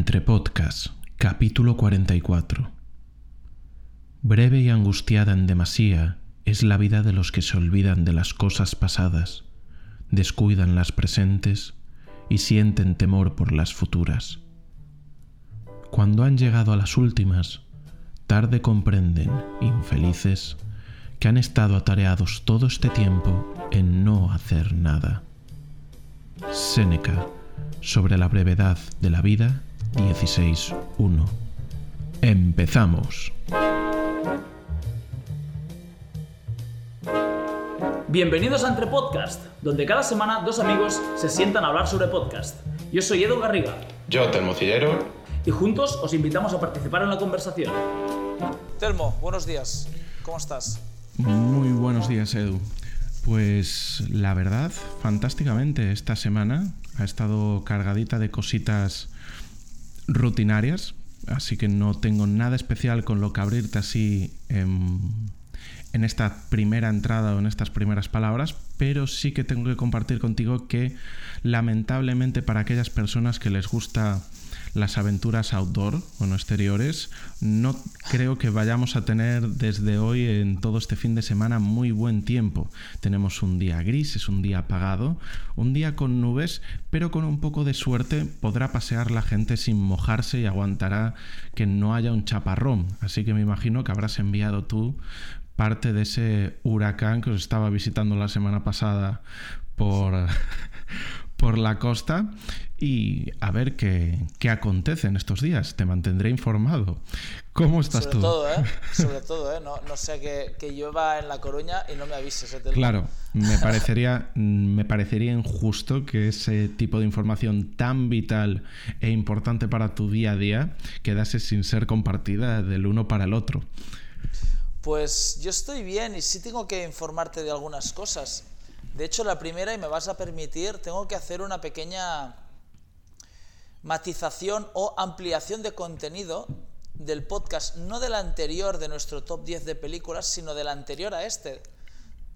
Entre Podcast, capítulo 44. Breve y angustiada en demasía es la vida de los que se olvidan de las cosas pasadas, descuidan las presentes y sienten temor por las futuras. Cuando han llegado a las últimas, tarde comprenden, infelices, que han estado atareados todo este tiempo en no hacer nada. Séneca, sobre la brevedad de la vida, 16.1. Empezamos. Bienvenidos a Entre Podcast, donde cada semana dos amigos se sientan a hablar sobre podcast. Yo soy Edu Garriga. Yo, Telmo Cillero. Y juntos os invitamos a participar en la conversación. Telmo, buenos días. ¿Cómo estás? Muy buenos días, Edu. Pues la verdad, fantásticamente esta semana ha estado cargadita de cositas rutinarias, así que no tengo nada especial con lo que abrirte así en, esta primera entrada o en estas primeras palabras, pero sí que tengo que compartir contigo que lamentablemente para aquellas personas que les gusta las aventuras outdoor o no exteriores, no creo que vayamos a tener desde hoy en todo este fin de semana muy buen tiempo. Tenemos un día gris, es un día apagado, un día con nubes, pero con un poco de suerte podrá pasear la gente sin mojarse y aguantará que no haya un chaparrón. Así que me imagino que habrás enviado tú parte de ese huracán que os estaba visitando la semana pasada por, por la costa y a ver qué, qué, acontece en estos días. Te mantendré informado. ¿Cómo estás Sobre tú? Todo, ¿eh? Sobre todo, ¿eh? No, no sé que, que llueva en La Coruña y no me avises. ¿eh? Claro, me parecería, me parecería injusto que ese tipo de información tan vital e importante para tu día a día quedase sin ser compartida del uno para el otro. Pues yo estoy bien y sí tengo que informarte de algunas cosas. De hecho, la primera, y me vas a permitir, tengo que hacer una pequeña matización o ampliación de contenido del podcast, no del anterior de nuestro top 10 de películas, sino del anterior a este,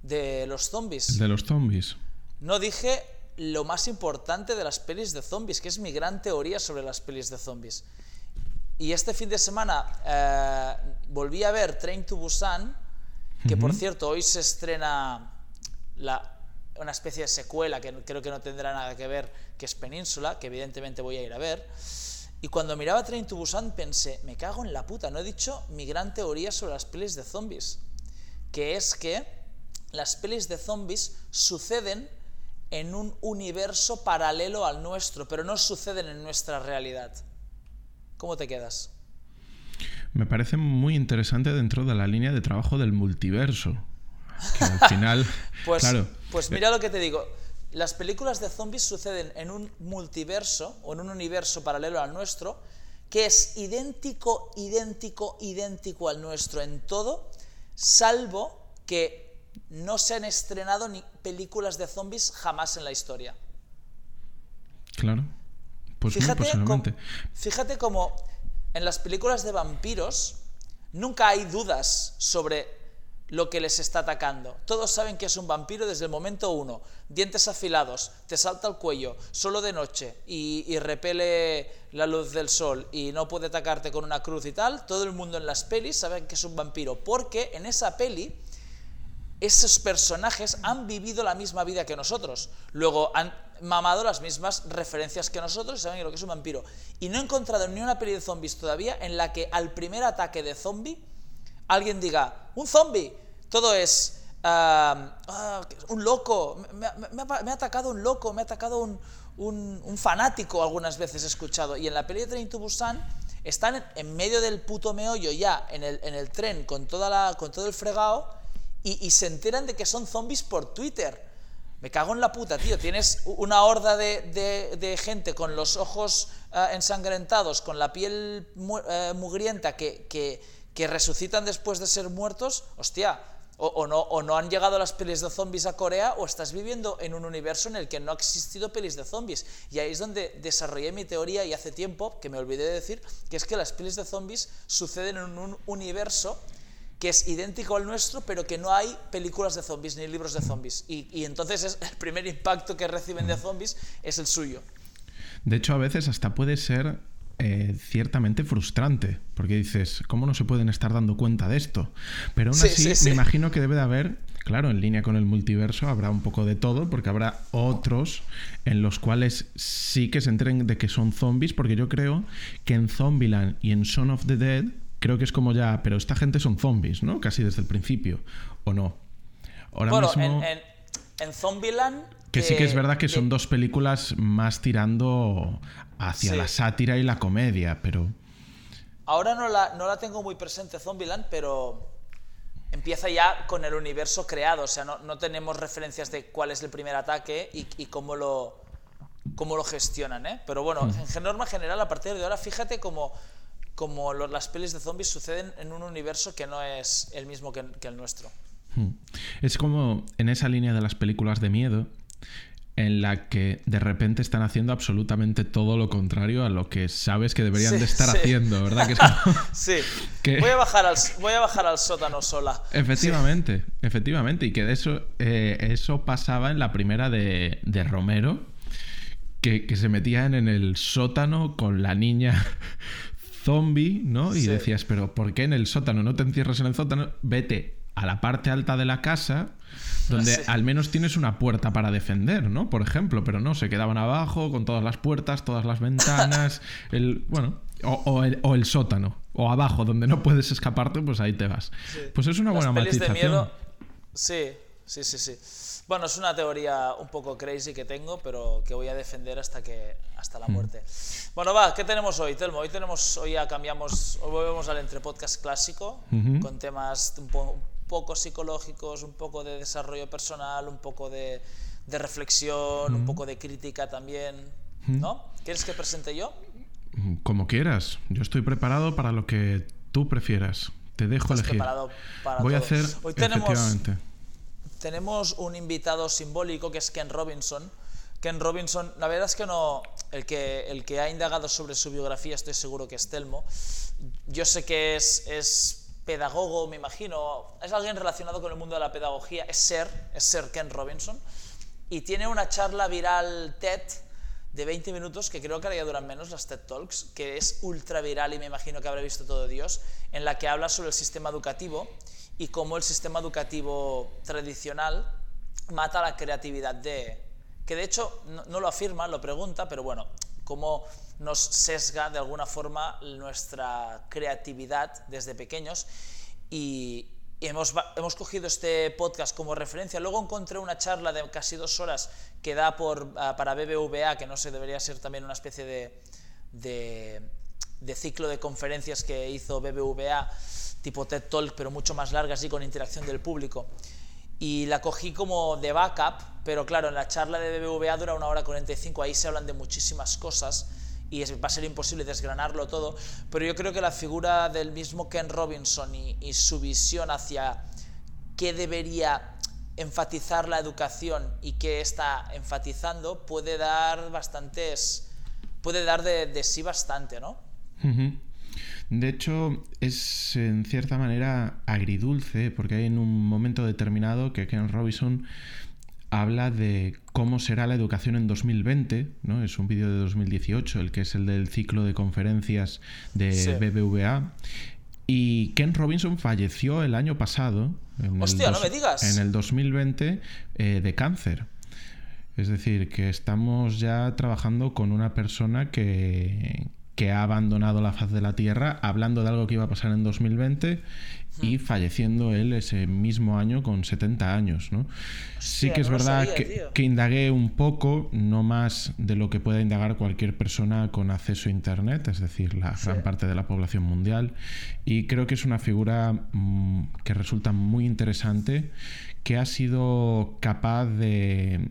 de los zombies. De los zombies. No dije lo más importante de las pelis de zombies, que es mi gran teoría sobre las pelis de zombies. Y este fin de semana eh, volví a ver Train to Busan, que uh -huh. por cierto hoy se estrena la, una especie de secuela que creo que no tendrá nada que ver, que es Península, que evidentemente voy a ir a ver. Y cuando miraba Train to Busan pensé, me cago en la puta, no he dicho mi gran teoría sobre las pelis de zombies, que es que las pelis de zombies suceden en un universo paralelo al nuestro, pero no suceden en nuestra realidad. ¿Cómo te quedas? Me parece muy interesante dentro de la línea de trabajo del multiverso. Que al final. pues, claro. Pues mira lo que te digo. Las películas de zombies suceden en un multiverso o en un universo paralelo al nuestro que es idéntico, idéntico, idéntico al nuestro en todo, salvo que no se han estrenado ni películas de zombies jamás en la historia. Claro. Pues fíjate, posiblemente. Com, fíjate como en las películas de vampiros nunca hay dudas sobre lo que les está atacando. Todos saben que es un vampiro desde el momento uno. Dientes afilados, te salta el cuello, solo de noche y, y, repele la luz del sol y no puede atacarte con una cruz y tal. Todo el mundo en las pelis saben que es un vampiro porque en esa peli esos personajes han vivido la misma vida que nosotros. Luego han mamado las mismas referencias que nosotros y saben lo que es un vampiro. Y no he encontrado ni una peli de zombies todavía en la que al primer ataque de zombie alguien diga, un zombie, todo es uh, uh, un loco, me, ha atacado un loco, me ha atacado un, fanático, algunas veces he escuchado. Y en la peli de Train to Busan están en, medio del puto meollo ya, en el, en el tren, con, toda todo el fregado, y, se enteran de que son zombies por Twitter. Me cago en la puta, tío. Tienes una horda de, gente con los ojos uh, ensangrentados, con la piel mu mugrienta que, que que resucitan después de ser muertos, hostia, o, no, o no han llegado las pelis de zombies a Corea o estás viviendo en un universo en el que no ha existido pelis de zombies. Y ahí es donde desarrollé mi teoría y hace tiempo, que me olvidé de decir, que es que las pelis de zombies suceden en un universo que es idéntico al nuestro, pero que no hay películas de zombies ni libros de zombies. Y, y entonces es el primer impacto que reciben de zombies es el suyo. De hecho, a veces hasta puede ser eh, ciertamente frustrante, porque dices, ¿cómo no se pueden estar dando cuenta de esto? Pero aún Sí, así, sí, sí. me imagino que debe de haber, claro, en línea con el multiverso, habrá un poco de todo, porque habrá otros en los cuales sí que se enteren de que son zombies, porque yo creo que en Zombieland y en Son of the Dead, creo que es como ya, pero esta gente son zombies, ¿no? Casi desde el principio, ¿o no? Ahora bueno, mismo... en, en, en Zombieland... Que sí que es eh, verdad que son dos películas más tirando hacia Sí. la sátira y la comedia, pero Ahora no la, no la tengo muy presente Zombieland, pero empieza ya con el universo creado. O sea, no, no tenemos referencias de cuál es el primer ataque y, y cómo, lo, cómo lo gestionan. ¿eh? Pero bueno, en norma general, a partir de ahora, fíjate cómo, las pelis de zombies suceden en un universo que no es el mismo que, que el nuestro. hmm. es como en esa línea de las películas de miedo en la que de repente están haciendo absolutamente todo lo contrario a lo que sabes que deberían Sí, de estar sí. haciendo, ¿verdad? Que es como- Sí, Que- voy, a bajar al, voy a bajar al sótano sola. Efectivamente, efectivamente. Y que de eso, eh, eso pasaba en la primera de, de Romero, que, que se metían en el sótano con la niña zombie, ¿no? Y decías, pero ¿por qué en el sótano? No te encierras en el sótano, vete a la parte alta de la casa, donde Sí. al menos tienes una puerta para defender, ¿no? Por ejemplo, pero no, se quedaban abajo con todas las puertas, todas las ventanas, el, bueno, o, o el, o el sótano, o abajo, donde no puedes escaparte, pues ahí te vas. Pues es una Las buena pelis de matización. miedo. Sí, sí, sí, sí. Bueno, es una teoría un poco crazy que tengo, pero que voy a defender hasta que hasta Mm. la muerte. Bueno, va, ¿qué tenemos hoy, Telmo? Hoy tenemos, hoy ya cambiamos, hoy volvemos al entrepodcast clásico, con temas un, po- poco psicológicos, un poco de desarrollo personal, un poco de, de reflexión, un poco de crítica también, ¿no? ¿Quieres que presente yo? Como quieras. Yo estoy preparado para lo que tú prefieras. Te dejo Estás elegir. preparado para Voy a hacer Hoy tenemos- efectivamente. tenemos un invitado simbólico que es Ken Robinson. Ken Robinson, la verdad es que no, el que, el que ha indagado sobre su biografía estoy seguro que es Telmo. Yo sé que es, es pedagogo, me imagino, es alguien relacionado con el mundo de la pedagogía, es ser, es ser Ken Robinson. Y tiene una charla viral TED de 20 minutos, que creo que ahora ya duran menos las TED Talks, que es ultra viral y me imagino que habrá visto todo Dios, en la que habla sobre el sistema educativo y cómo el sistema educativo tradicional mata la creatividad de... que de hecho no, no lo afirma, lo pregunta, pero bueno, cómo nos sesga de alguna forma nuestra creatividad desde pequeños y, hemos, hemos cogido este podcast como referencia. Luego encontré una charla de casi dos horas que da ah, para BBVA, que no sé, debería ser también una especie de, de ciclo de conferencias que hizo BBVA, tipo TED Talk, pero mucho más largas y con interacción del público. Y la cogí como de backup, pero claro, en la charla de BBVA dura una hora 45, ahí se hablan de muchísimas cosas y es- va a ser imposible desgranarlo todo, pero yo creo que la figura del mismo Ken Robinson y, y su visión hacia qué debería enfatizar la educación y qué está enfatizando puede dar bastantes, puede dar de, de sí bastante, ¿no? Ujú. De hecho, es en cierta manera agridulce, porque hay en un momento determinado que Ken Robinson habla de cómo será la educación en 2020, ¿no? Es un vídeo de 2018, el que es el del ciclo de conferencias de Sí. BBVA. Y Ken Robinson falleció el año pasado, en, Hostia, el, no me digas. en el 2020, eh, de cáncer. Es decir, que estamos ya trabajando con una persona que, que ha abandonado la faz de la Tierra, hablando de algo que iba a pasar en 2020 y falleciendo él ese mismo año con 70 años. ¿no? sí que es verdad que indagué un poco, no más de lo que pueda indagar cualquier persona con acceso a Internet, es decir, la gran parte de la población mundial. Y creo que es una figura mm, que resulta muy interesante, que ha sido capaz de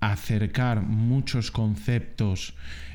acercar muchos conceptos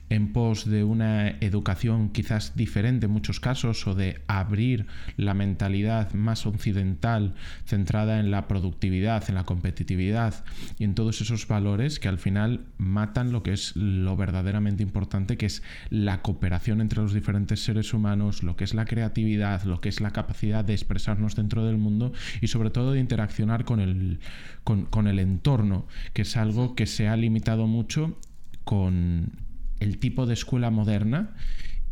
en pos de una educación quizás diferente en muchos casos o de abrir la mentalidad más occidental centrada en la productividad, en la competitividad y en todos esos valores que al final matan lo que es lo verdaderamente importante, que es la cooperación entre los diferentes seres humanos, lo que es la creatividad, lo que es la capacidad de expresarnos dentro del mundo y sobre todo de interaccionar con el, con, con el entorno, que es algo que se ha limitado mucho con el tipo de escuela moderna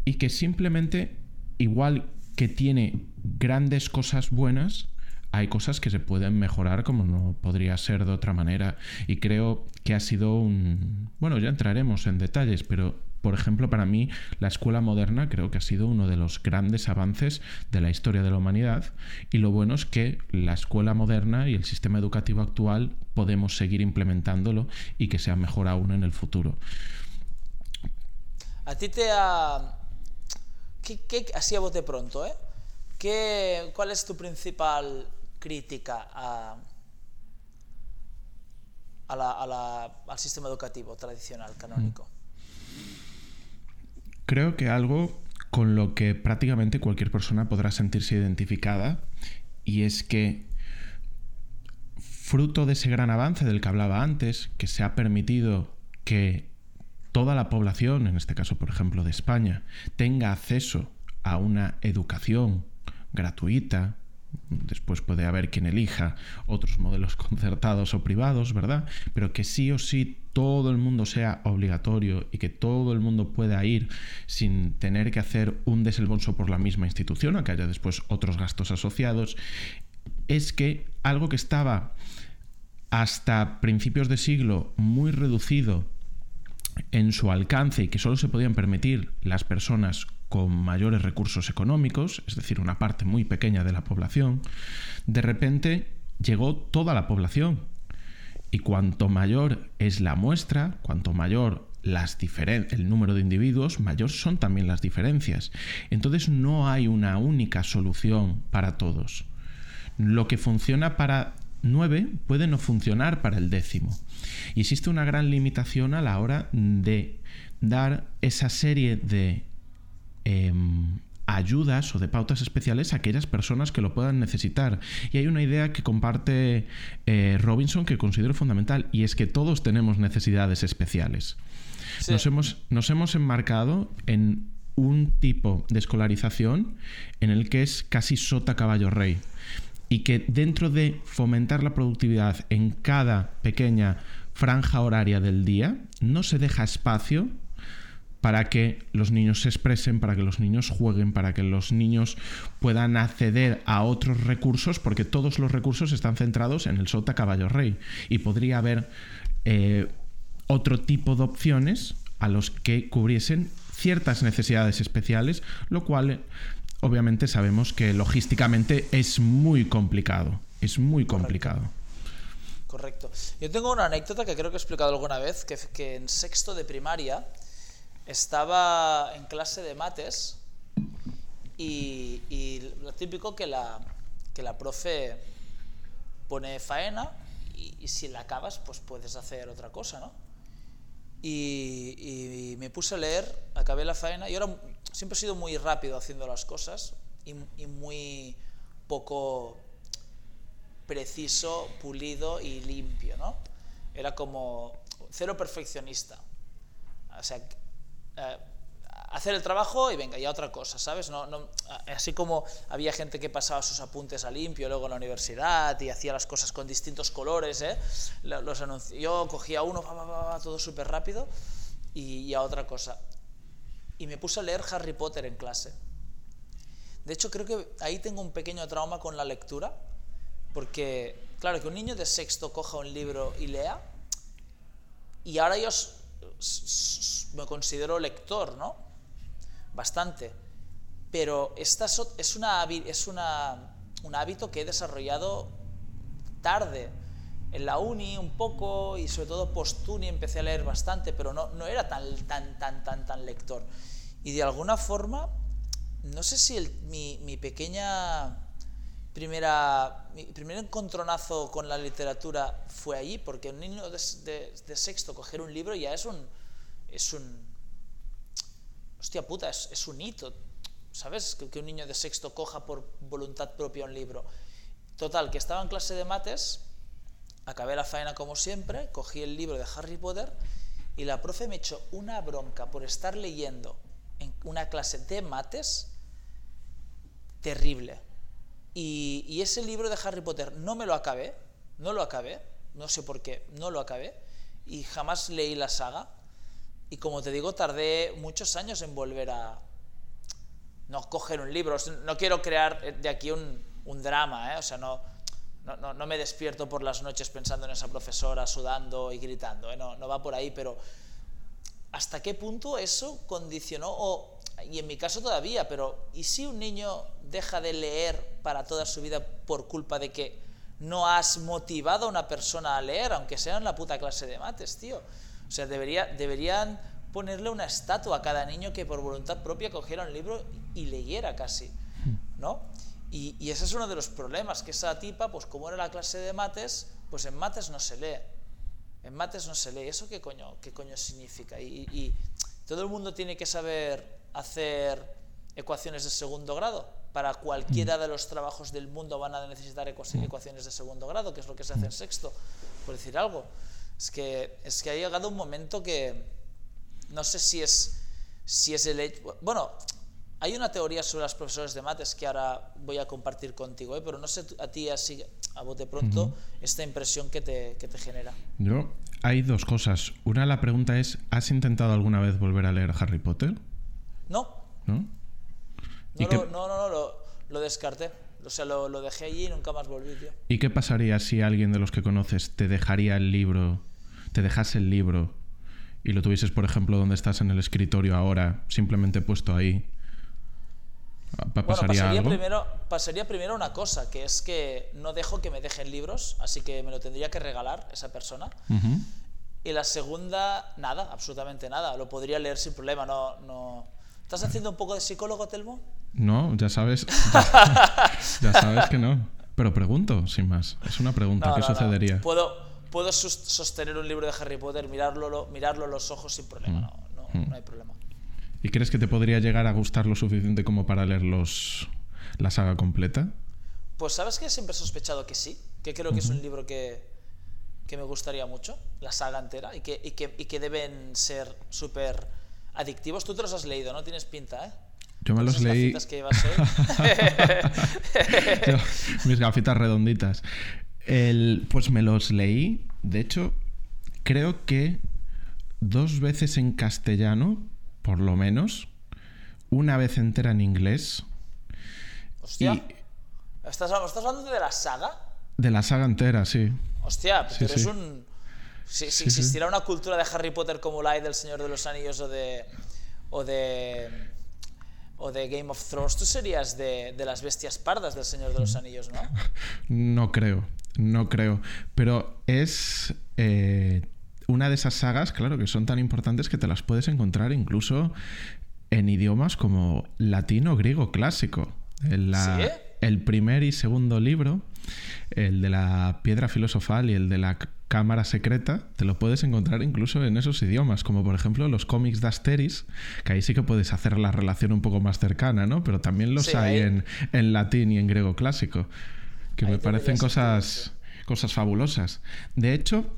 y que simplemente, igual que tiene grandes cosas buenas, hay cosas que se pueden mejorar como no podría ser de otra manera. Y creo que ha sido un... Bueno, ya entraremos en detalles, pero por ejemplo, para mí la escuela moderna creo que ha sido uno de los grandes avances de la historia de la humanidad y lo bueno es que la escuela moderna y el sistema educativo actual podemos seguir implementándolo y que sea mejor aún en el futuro. A ti te ha... ¿Qué, así a bote pronto, ¿eh? ¿Qué, ¿Cuál es tu principal crítica a, al sistema educativo tradicional, canónico? Creo que algo con lo que prácticamente cualquier persona podrá sentirse identificada y es que fruto de ese gran avance del que hablaba antes, que se ha permitido que toda la población, en este caso por ejemplo de España, tenga acceso a una educación gratuita, Después puede haber quien elija otros modelos concertados o privados, ¿verdad? Pero que sí o sí todo el mundo sea obligatorio y que todo el mundo pueda ir sin tener que hacer un desembolso por la misma institución, aunque haya después otros gastos asociados, es que algo que estaba hasta principios de siglo muy reducido en su alcance y que solo se podían permitir las personas con mayores recursos económicos, es decir, una parte muy pequeña de la población, de repente llegó toda la población. Y cuanto mayor es la muestra, cuanto mayor las el número de individuos, mayor son también las diferencias. Entonces no hay una única solución para todos. Lo que funciona para 9 puede no funcionar para el décimo. Y existe una gran limitación a la hora de dar esa serie de em, ayudas o de pautas especiales a aquellas personas que lo puedan necesitar. Y hay una idea que comparte eh, Robinson que considero fundamental y es que todos tenemos necesidades especiales. Nos, hemos, nos hemos enmarcado en un tipo de escolarización en el que es casi sota caballo rey y que dentro de fomentar la productividad en cada pequeña franja horaria del día, no se deja espacio para que los niños se expresen, para que los niños jueguen, para que los niños puedan acceder a otros recursos, porque todos los recursos están centrados en el sota caballo rey. Y podría haber eh, otro tipo de opciones a los que cubriesen ciertas necesidades especiales, lo cual obviamente sabemos que logísticamente es muy complicado. Es muy complicado. Correcto. Yo tengo una anécdota que creo que he explicado alguna vez, que, que en sexto de primaria estaba en clase de mates y, lo típico que la, que la profe pone faena y, si la acabas pues puedes hacer otra cosa, ¿no? Y, y, me puse a leer, acabé la faena y ahora siempre he sido muy rápido haciendo las cosas y, muy poco preciso, pulido y limpio, ¿no? Era como cero perfeccionista. O sea, eh, hacer el trabajo y venga, ya otra cosa, ¿sabes? No, no, así como había gente que pasaba sus apuntes a limpio luego en la universidad y hacía las cosas con distintos colores, ¿eh? Los yo cogía uno, todo súper rápido y, a otra cosa. Y me puse a leer Harry Potter en clase. De hecho, creo que ahí tengo un pequeño trauma con la lectura, porque, claro, que un niño de sexto coja un libro y lea, y ahora yo me considero lector, ¿no? Bastante. Pero esta es, una, es una, un hábito que he desarrollado tarde. En la uni un poco y sobre todo post-uni empecé a leer bastante, pero no, no era tan, tan, tan, tan, tan lector. Y de alguna forma, no sé si mi, mi pequeña primera, mi primer encontronazo con la literatura fue allí, porque un niño de, de, sexto coger un libro ya es un, es un, hostia puta, es, un hito, ¿sabes? Que, un niño de sexto coja por voluntad propia un libro. Total, que estaba en clase de mates, acabé la faena como siempre, cogí el libro de Harry Potter y la profe me echó una bronca por estar leyendo en una clase de mates terrible y, ese libro de Harry Potter no me lo acabé, no lo acabé, no sé por qué, no lo acabé, y jamás leí la saga. Y como te digo, tardé muchos años en volver a, no coger un libro, no quiero crear de aquí un, drama, ¿eh? o sea, no, no, no, me despierto por las noches pensando en esa profesora sudando y gritando, ¿eh? no, no va por ahí, pero ¿hasta qué punto eso condicionó, y en mi caso todavía, pero ¿y si un niño deja de leer para toda su vida por culpa de que no has motivado a una persona a leer, aunque sea en la puta clase de mates, tío? O sea, debería, deberían ponerle una estatua a cada niño que por voluntad propia cogiera un libro y leyera casi, ¿no? Y, y, ese es uno de los problemas, que esa tipa, pues como era la clase de mates, pues en mates no se lee. En mates no se lee. ¿Eso qué coño, qué coño significa? Y, y todo el mundo tiene que saber hacer ecuaciones de segundo grado. Para cualquiera de los trabajos del mundo van a necesitar ecuaciones de segundo grado, que es lo que se hace en sexto, por decir algo. Es que, es que ha llegado un momento que no sé si es, si es el hecho... Bueno, hay una teoría sobre los profesores de mates que ahora voy a compartir contigo, ¿eh? pero no sé a ti así, a bote pronto, esta impresión que te, que te genera. Yo, hay dos cosas. Una, la pregunta es, ¿has intentado alguna vez volver a leer Harry Potter? No. ¿No? No, lo, no, no, lo, lo, descarté. O sea, lo, lo, dejé allí y nunca más volví, tío. ¿Y qué pasaría si alguien de los que conoces te dejaría el libro, te dejase el libro y lo tuvieses, por ejemplo, donde estás en el escritorio ahora, simplemente puesto ahí? ¿Pasaría, bueno, pasaría Primero, pasaría primero una cosa, que es que no dejo que me dejen libros, así que me lo tendría que regalar esa persona. Y la segunda, nada, absolutamente nada. Lo podría leer sin problema. No, no... ¿Estás haciendo un poco de psicólogo, Telmo? No, ya sabes. Ya, sabes que no. Pero pregunto, sin más. Es una pregunta. ¿Qué sucedería? Puedo, puedo sostener un libro de Harry Potter, mirarlo, mirarlo los ojos sin problema. Mm. No, no, mm. no hay problema. ¿Y crees que te podría llegar a gustar lo suficiente como para leer los, la saga completa? Pues sabes que siempre he sospechado que sí, que creo que es un libro que, que, me gustaría mucho, la saga entera, y que, y que, y que deben ser súper adictivos. Tú te los has leído, ¿no? Tienes pinta, ¿eh? Yo me los leí. Que mis gafitas redonditas. El, pues me los leí. De hecho, creo que dos veces en castellano por lo menos, una vez entera en inglés. Hostia. ¿Estás, hablando de la saga? De la saga entera, sí. Hostia, pero eres un... Si, existiera una cultura de Harry Potter como la hay del Señor de los Anillos o de... o de... o de Game of Thrones, tú serías de, las bestias pardas del Señor de los Anillos, ¿no? No creo, no creo. Pero es... Eh, una de esas sagas, claro, que son tan importantes que te las puedes encontrar incluso en idiomas como latino o griego clásico. El primer y segundo libro, el de la piedra filosofal y el de la cámara secreta, te lo puedes encontrar incluso en esos idiomas, como por ejemplo los cómics de Asteris, que ahí sí que puedes hacer la relación un poco más cercana, ¿no? Pero también los hay en, en, latín y en griego clásico, que me parecen cosas, cosas fabulosas. De hecho,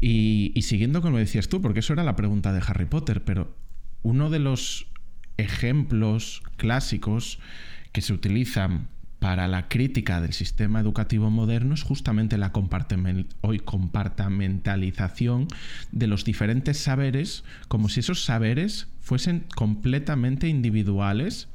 y, siguiendo con lo decías tú, porque eso era la pregunta de Harry Potter, pero uno de los ejemplos clásicos que se utilizan para la crítica del sistema educativo moderno es justamente la compartamentalización de los diferentes saberes, como si esos saberes fuesen completamente individuales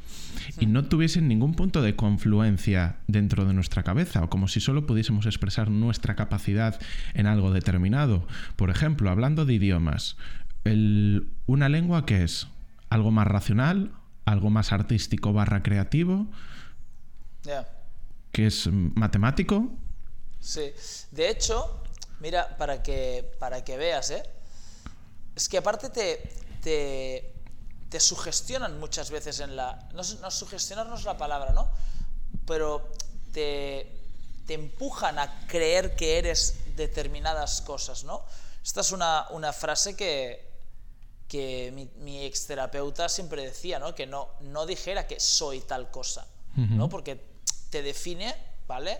y no tuviesen ningún punto de confluencia dentro de nuestra cabeza, o como si solo pudiésemos expresar nuestra capacidad en algo determinado. Por ejemplo, hablando de idiomas, una lengua que es algo más racional, algo más artístico barra creativo, que es matemático. Sí, de hecho, mira, para que, para que veas, ¿eh? es que aparte te te sugestionan muchas veces en la... No, no sugestionarnos la palabra, ¿no? Pero te, te empujan a creer que eres determinadas cosas, ¿no? Esta es una, una frase que, que mi, mi exterapeuta siempre decía, ¿no? Que no, no dijera que soy tal cosa, ¿no? Porque te define, ¿vale?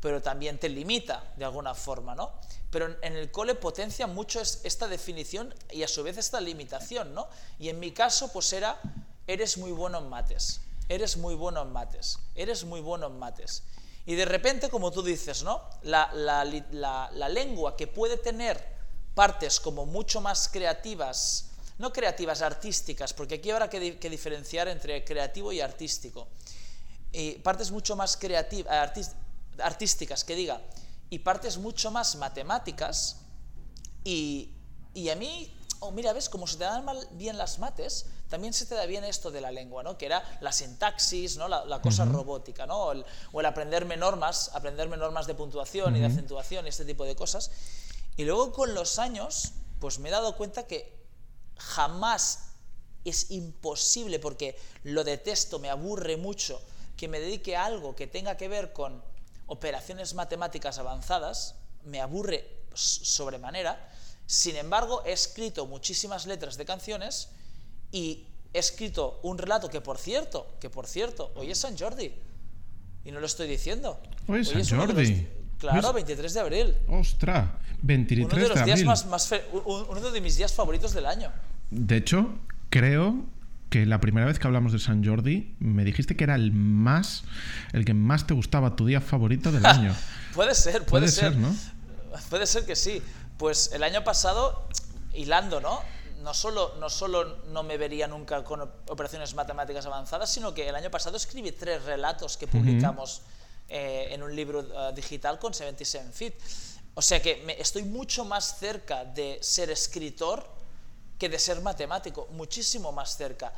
Pero también te limita de alguna forma, ¿no? pero en el cole potencia mucho esta definición y a su vez esta limitación, ¿no? Y en mi caso, pues era, eres muy bueno en mates, eres muy bueno en mates, eres muy bueno en mates. Y de repente, como tú dices, ¿no? La, la, lengua que puede tener partes como mucho más creativas, no creativas, artísticas, porque aquí habrá que, que diferenciar entre creativo y artístico. Y partes mucho más creativas, artísticas, que diga, y partes mucho más matemáticas, y, y a mí oh, mira, ves, como se te dan mal bien las mates, también se te da bien esto de la lengua, ¿no? Que era la sintaxis, ¿no? La, cosa robótica, ¿no? O el, aprenderme normas, aprenderme normas de puntuación y de acentuación y este tipo de cosas. Y luego con los años, pues me he dado cuenta que jamás es imposible, porque lo detesto, me aburre mucho, que me dedique a algo que tenga que ver con operaciones matemáticas avanzadas, me aburre sobremanera, sin embargo, he escrito muchísimas letras de canciones y he escrito un relato que, por cierto, que por cierto, hoy es San Jordi. Y no lo estoy diciendo. Hoy es San Jordi. Claro, 23 de abril. Ostras, 23 uno de, los abril. Días más, uno de mis días favoritos del año. De hecho, creo que la primera vez que hablamos de San Jordi me dijiste que era el más, el que más te gustaba, tu día favorito del año. puede ser, puede, ser. ser, ¿no? Puede ser que sí. Pues el año pasado, hilando, ¿no? No solo, no solo no me vería nunca con operaciones matemáticas avanzadas, sino que el año pasado escribí tres relatos que publicamos eh, en un libro eh, digital con 77 Fit. O sea que me, estoy mucho más cerca de ser escritor que de ser matemático, muchísimo más cerca.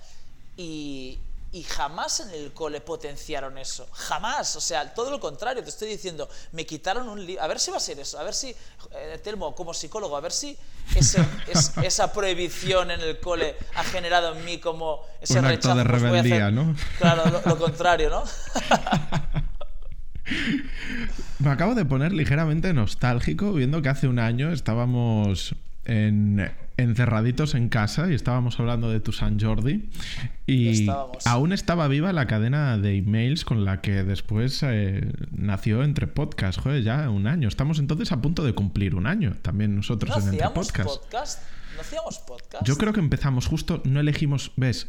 Y, y jamás en el cole potenciaron eso. Jamás. O sea, todo lo contrario. Te estoy diciendo, me quitaron un libro. A ver si va a ser eso. A ver si, eh, Telmo, como psicólogo, a ver si esa prohibición en el cole ha generado en mí como ese un rechazo. Acto de pues rebeldía, ¿no? Claro, lo, lo contrario, ¿no? me acabo de poner ligeramente nostálgico viendo que hace un año estábamos en encerraditos en casa y estábamos hablando de tu San Jordi y aún estaba viva la cadena de emails con la que después eh, nació Entre Podcast, joder, ya un año. Estamos entonces a punto de cumplir un año también nosotros en Entre Podcast. ¿No hacíamos podcast? Yo creo que empezamos justo, no elegimos, ves,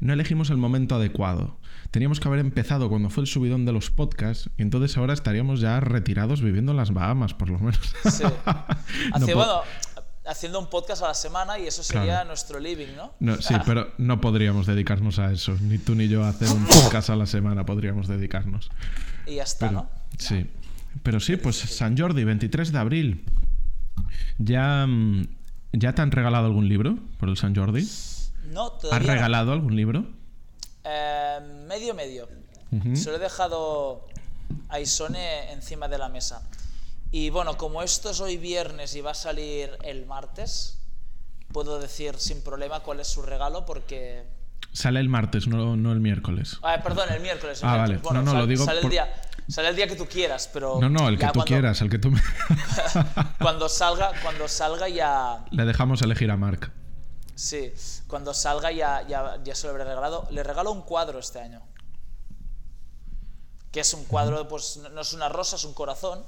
no elegimos el momento adecuado. Teníamos que haber empezado cuando fue el subidón de los podcasts y entonces ahora estaríamos ya retirados viviendo en las Bahamas, por lo menos. Sí. bueno, haciendo un podcast a la semana y eso sería nuestro living, ¿no? no sí, pero no podríamos dedicarnos a eso. Ni tú ni yo a hacer un podcast a la semana podríamos dedicarnos. Y ya está, ¿no? Sí. Pero sí, pues San Jordi, 23 de abril. ¿Ya, mm, ¿Ya te han regalado algún libro por el San Jordi? No, todavía ¿Has regalado algún libro? Eh, medio, medio. Se lo he dejado a Isone encima de la mesa. Y bueno, como esto es hoy viernes y va a salir el martes, puedo decir sin problema cuál es su regalo porque... Sale el martes, no, no el miércoles. Ah, perdón, el miércoles. ah, vale. no, no, lo digo sale, el día, sale el día que tú quieras, pero... No, no, el que tú quieras, el que tú... cuando salga, cuando salga ya... Le dejamos elegir a Mark. Sí, cuando salga ya, ya, ya se lo habré regalado. Le regalo un cuadro este año. Que es un cuadro, pues no es una rosa, es un corazón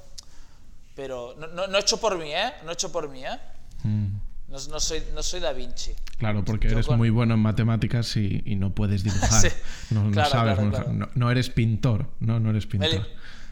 pero no, no, hecho por mí, ¿eh? No hecho por mí, ¿eh? Mm. No, no, soy, no soy Da Vinci. Claro, porque eres muy bueno en matemáticas y, y no puedes dibujar. no, sabes, no, eres pintor. No, no eres pintor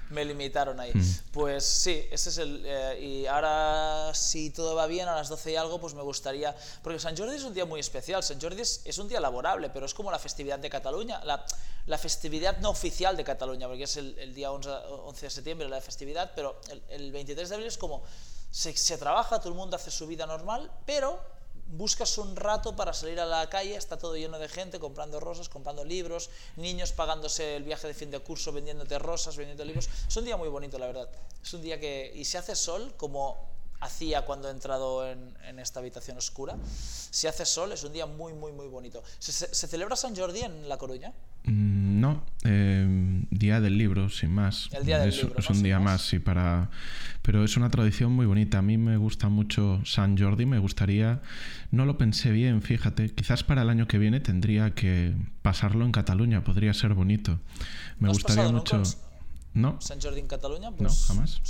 me limitaron ahí. Mm. Pues sí, ese es el... Eh, y ahora, si todo va bien, a las 12 y algo, pues me gustaría... Porque San Jordi es un día muy especial. San Jordi es, un día laborable, pero es como la festividad de Cataluña, la, la festividad no oficial de Cataluña, porque es el, día 11, de septiembre la festividad, pero el, 23 de abril es como... Se, se trabaja, todo el mundo hace su vida normal, pero buscas un rato para salir a la calle, está todo lleno de gente comprando rosas, comprando libros, niños pagándose el viaje de fin de curso, vendiéndote rosas, vendiendo libros. Es un día muy bonito, la verdad. Es un día que... Y se hace sol, como hacía cuando he entrado en, esta habitación oscura. Si hace sol, es un día muy, muy, muy bonito. ¿Se, celebra San Jordi en La Coruña? Mm, no, eh, Día del Libro, sin más. El Día del es, Libro. Es un día más. sí, para... Pero es una tradición muy bonita. A mí me gusta mucho San Jordi, me gustaría... No lo pensé bien, fíjate. Quizás para el año que viene tendría que pasarlo en Cataluña, podría ser bonito. Me gustaría mucho... ¿No? ¿San Jordi en Cataluña? Pues, no, jamás.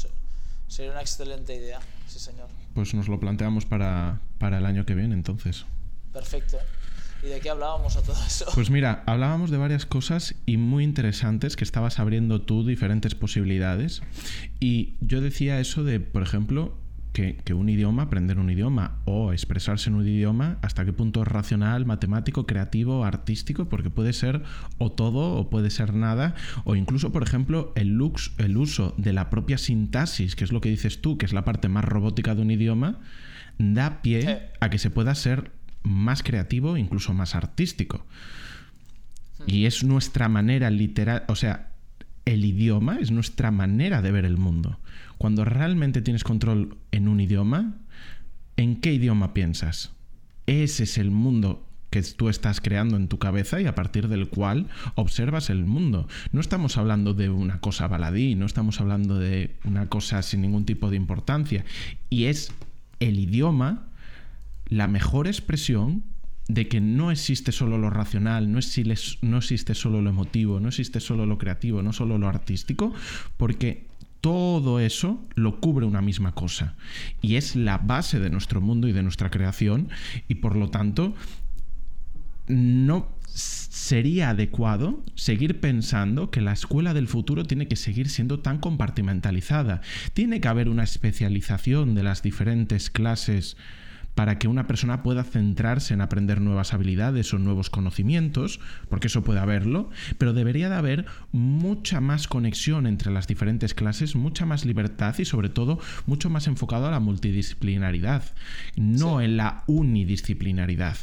Sería una excelente idea, sí señor. Pues nos lo planteamos para, para el año que viene entonces. Perfecto. ¿Y de qué hablábamos a todo eso? Pues mira, hablábamos de varias cosas y muy interesantes que estabas abriendo tú diferentes posibilidades. Y yo decía eso de, por ejemplo, que, que, un idioma, aprender un idioma o expresarse en un idioma, hasta qué punto es racional, matemático, creativo, artístico, porque puede ser o todo o puede ser nada, o incluso, por ejemplo, el, lux, el uso de la propia sintaxis, que es lo que dices tú, que es la parte más robótica de un idioma, da pie a que se pueda ser más creativo, incluso más artístico. Y es nuestra manera literal, o sea, el idioma es nuestra manera de ver el mundo. Cuando realmente tienes control en un idioma, ¿en qué idioma piensas? Ese es el mundo que tú estás creando en tu cabeza y a partir del cual observas el mundo. No estamos hablando de una cosa baladí, no estamos hablando de una cosa sin ningún tipo de importancia. Y es el idioma la mejor expresión de que no existe solo lo racional, no existe, no existe solo lo emotivo, no existe solo lo creativo, no solo lo artístico, porque todo eso lo cubre una misma cosa y es la base de nuestro mundo y de nuestra creación y por lo tanto no sería adecuado seguir pensando que la escuela del futuro tiene que seguir siendo tan compartimentalizada. Tiene que haber una especialización de las diferentes clases para que una persona pueda centrarse en aprender nuevas habilidades o nuevos conocimientos, porque eso puede haberlo, pero debería de haber mucha más conexión entre las diferentes clases, mucha más libertad y sobre todo mucho más enfocado a la multidisciplinaridad, no en la unidisciplinaridad.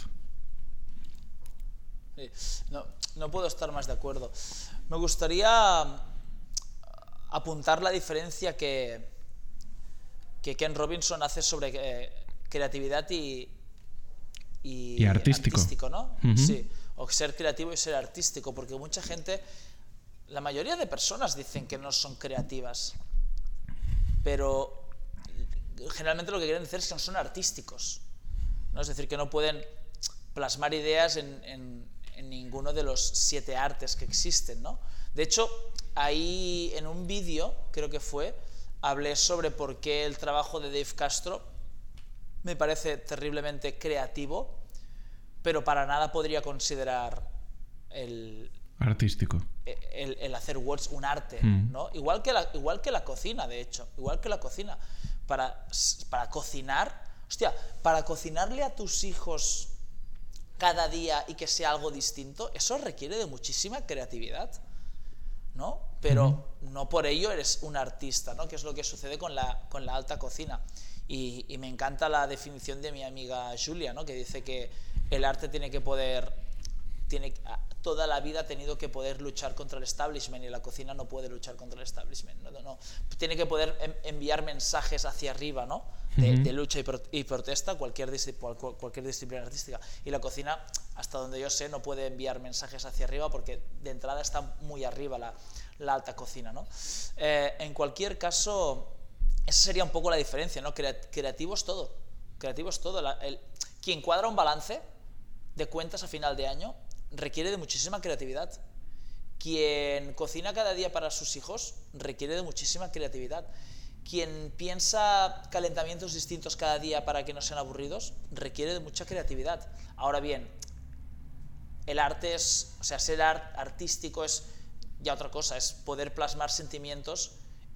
No, no puedo estar más de acuerdo. Me gustaría apuntar la diferencia que, que Ken Robinson hace sobre eh, creatividad y, y, artístico. ¿no? Sí, o ser creativo y ser artístico, porque mucha gente, la mayoría de personas dicen que no son creativas, pero generalmente lo que quieren decir es que no son artísticos, ¿no? es decir, que no pueden plasmar ideas en, en, en ninguno de los siete artes que existen, ¿no? De hecho, ahí en un vídeo, creo que fue, hablé sobre por qué el trabajo de Dave Castro me parece terriblemente creativo, pero para nada podría considerar el... Artístico. El, hacer words un arte, mm. ¿no? Igual que, la, igual que la cocina, de hecho, igual que la cocina. Para, para cocinar, hostia, para cocinarle a tus hijos cada día y que sea algo distinto, eso requiere de muchísima creatividad, ¿no? Pero no por ello eres un artista, ¿no? Que es lo que sucede con la, con la alta cocina. Y, me encanta la definición de mi amiga Julia, ¿no? que dice que el arte tiene que poder, tiene, toda la vida ha tenido que poder luchar contra el establishment y la cocina no puede luchar contra el establishment. No, no, Tiene que poder enviar mensajes hacia arriba ¿no? de, lucha y, protesta, cualquier, cualquier disciplina artística. Y la cocina, hasta donde yo sé, no puede enviar mensajes hacia arriba porque de entrada está muy arriba la, la alta cocina. ¿no? Eh, en cualquier caso esa sería un poco la diferencia, ¿no? Creativo es todo. Creativo todo. el, quien cuadra un balance de cuentas a final de año requiere de muchísima creatividad. Quien cocina cada día para sus hijos requiere de muchísima creatividad. Quien piensa calentamientos distintos cada día para que no sean aburridos requiere de mucha creatividad. Ahora bien, el arte es, o sea, ser artístico es ya otra cosa, es poder plasmar sentimientos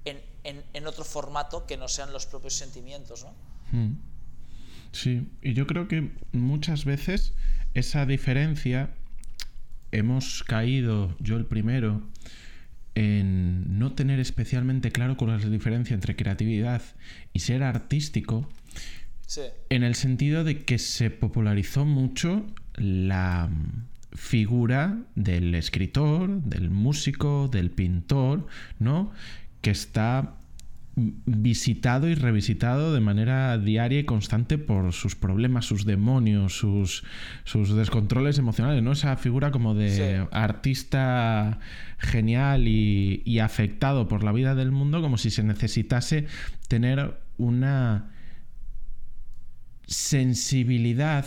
en, otro formato que no sean los propios sentimientos, ¿no? Hmm. Sí, y yo creo que muchas veces esa diferencia hemos caído, yo el primero, en no tener especialmente claro cuál es la diferencia entre creatividad y ser artístico, en el sentido de que se popularizó mucho la figura del escritor, del músico, del pintor, ¿no? Que está visitado y revisitado de manera diaria y constante por sus problemas, sus demonios, sus, sus descontroles emocionales, ¿no? Esa figura como de artista genial y, y, afectado por la vida del mundo, como si se necesitase tener una sensibilidad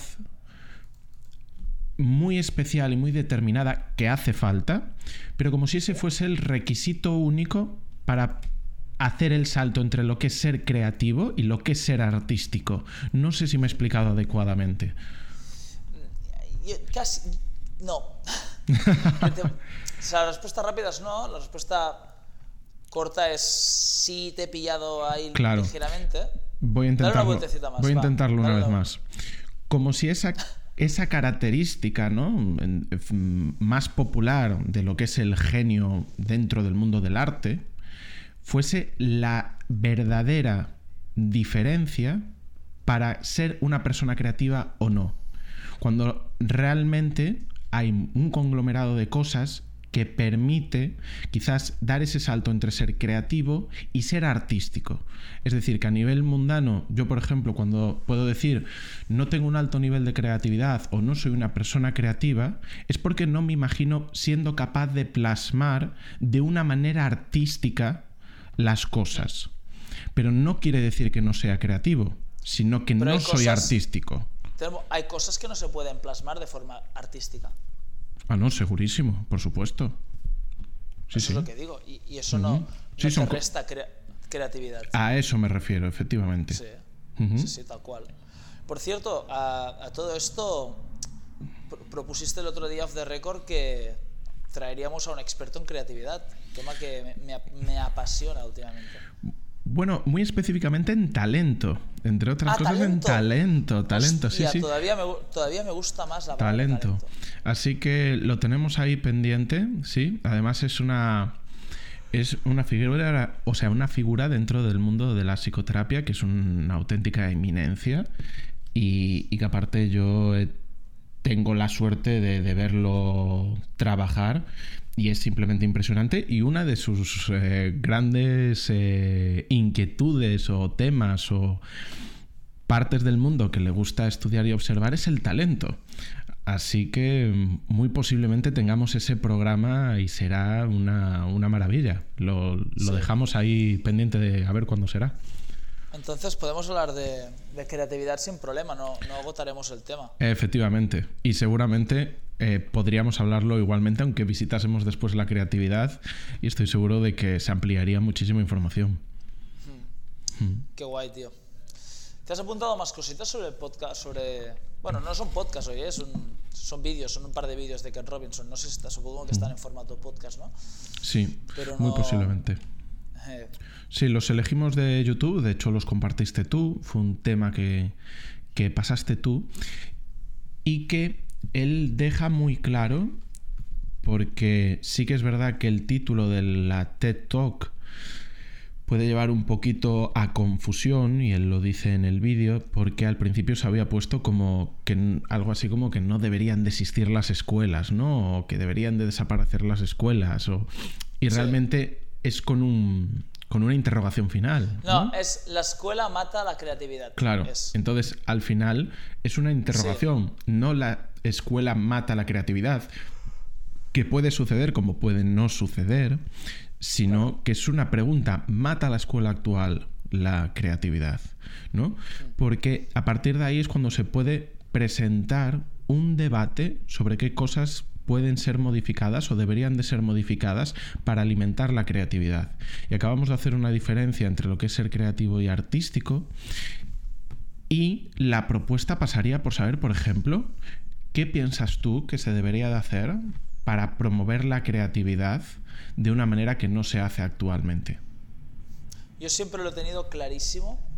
muy especial y muy determinada que hace falta, pero como si ese fuese el requisito único para hacer el salto entre lo que es ser creativo y lo que es ser artístico. No sé si me he explicado adecuadamente. casi. No. la respuesta rápida es no, la respuesta corta es sí te he pillado ahí ligeramente. Voy a una intentarlo, más, voy a va. intentarlo una vez una- más. Como si esa, esa característica ¿no? F- más popular de lo que es el genio dentro del mundo del arte fuese la verdadera diferencia para ser una persona creativa o no. Cuando realmente hay un conglomerado de cosas que permite quizás dar ese salto entre ser creativo y ser artístico. Es decir, que a nivel mundano, yo por ejemplo, cuando puedo decir no tengo un alto nivel de creatividad o no soy una persona creativa, es porque no me imagino siendo capaz de plasmar de una manera artística las cosas. Pero no quiere decir que no sea creativo, sino que Pero no soy cosas- artístico. Tenemos- hay cosas que no se pueden plasmar de forma artística. Ah, no, segurísimo, por supuesto. Sí, eso sí. es lo que digo. Y, y eso no, no Sí, te resta crea- creatividad. A eso me refiero, efectivamente. Sí, Ujú. sí, sí, tal cual. Por cierto, a, a todo esto pro- propusiste el otro día off the record que traeríamos a un experto en creatividad, tema que me, me ap- me apasiona últimamente. Bueno, muy específicamente en talento. Entre otras Ah, cosas talento. en talento. Talento, Hostia, sí, sí. Todavía me, gu- todavía me gusta más la palabra Talento. talento. Así que lo tenemos ahí pendiente, sí. Además es una es una figura, o sea, una figura dentro del mundo de la psicoterapia que es una auténtica eminencia y, y que aparte yo eh, tengo la suerte de, de verlo trabajar y es simplemente impresionante y una de sus eh, grandes eh, inquietudes o temas o partes del mundo que le gusta estudiar y observar es el talento. Así que muy posiblemente tengamos ese programa y será una, una maravilla. Lo, lo Sí. dejamos ahí pendiente de a ver cuándo será. Entonces podemos hablar de, de creatividad sin problema, no, no agotaremos el tema. Efectivamente. Y seguramente eh, podríamos hablarlo igualmente, aunque visitásemos después la creatividad. Y estoy seguro de que se ampliaría muchísima información. Qué guay, tío. ¿Te has apuntado más cositas sobre el podcast? Sobre... Bueno, no son podcasts hoy, ¿eh? son, son vídeos, son un par de vídeos de Ken Robinson. No sé si está, supongo que están en formato podcast, ¿no? Sí, Pero muy posiblemente. Eh, Sí, los elegimos de YouTube, de hecho los compartiste tú, fue un tema que, que pasaste tú y que él deja muy claro, porque sí que es verdad que el título de la TED Talk puede llevar un poquito a confusión, y él lo dice en el vídeo, porque al principio se había puesto como que algo así como que no deberían de existir las escuelas, ¿no? O que deberían de desaparecer las escuelas, o... y Sí. realmente es con un con una interrogación final. no, ¿no? es la escuela mata la creatividad. Claro. Es. Entonces, al final es una interrogación, no la escuela mata la creatividad, que puede suceder como puede no suceder, sino que es una pregunta, ¿mata la escuela actual la creatividad? ¿No? Porque a partir de ahí es cuando se puede presentar un debate sobre qué cosas pueden ser modificadas o deberían de ser modificadas para alimentar la creatividad. Y acabamos de hacer una diferencia entre lo que es ser creativo y artístico y la propuesta pasaría por saber, por ejemplo, ¿qué piensas tú que se debería de hacer para promover la creatividad de una manera que no se hace actualmente? Yo siempre lo he tenido clarísimo.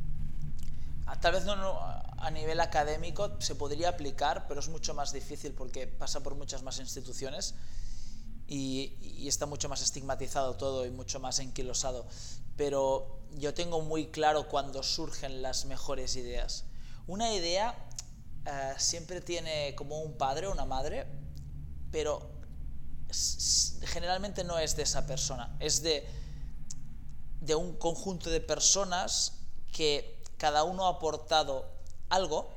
Tal vez no, a nivel académico se podría aplicar, pero es mucho más difícil porque pasa por muchas más instituciones y, está mucho más estigmatizado todo y mucho más enquilosado. Pero yo tengo muy claro cuando surgen las mejores ideas. Una idea eh, siempre tiene como un padre o una madre, pero generalmente no es de esa persona, es de, de un conjunto de personas que cada uno ha aportado algo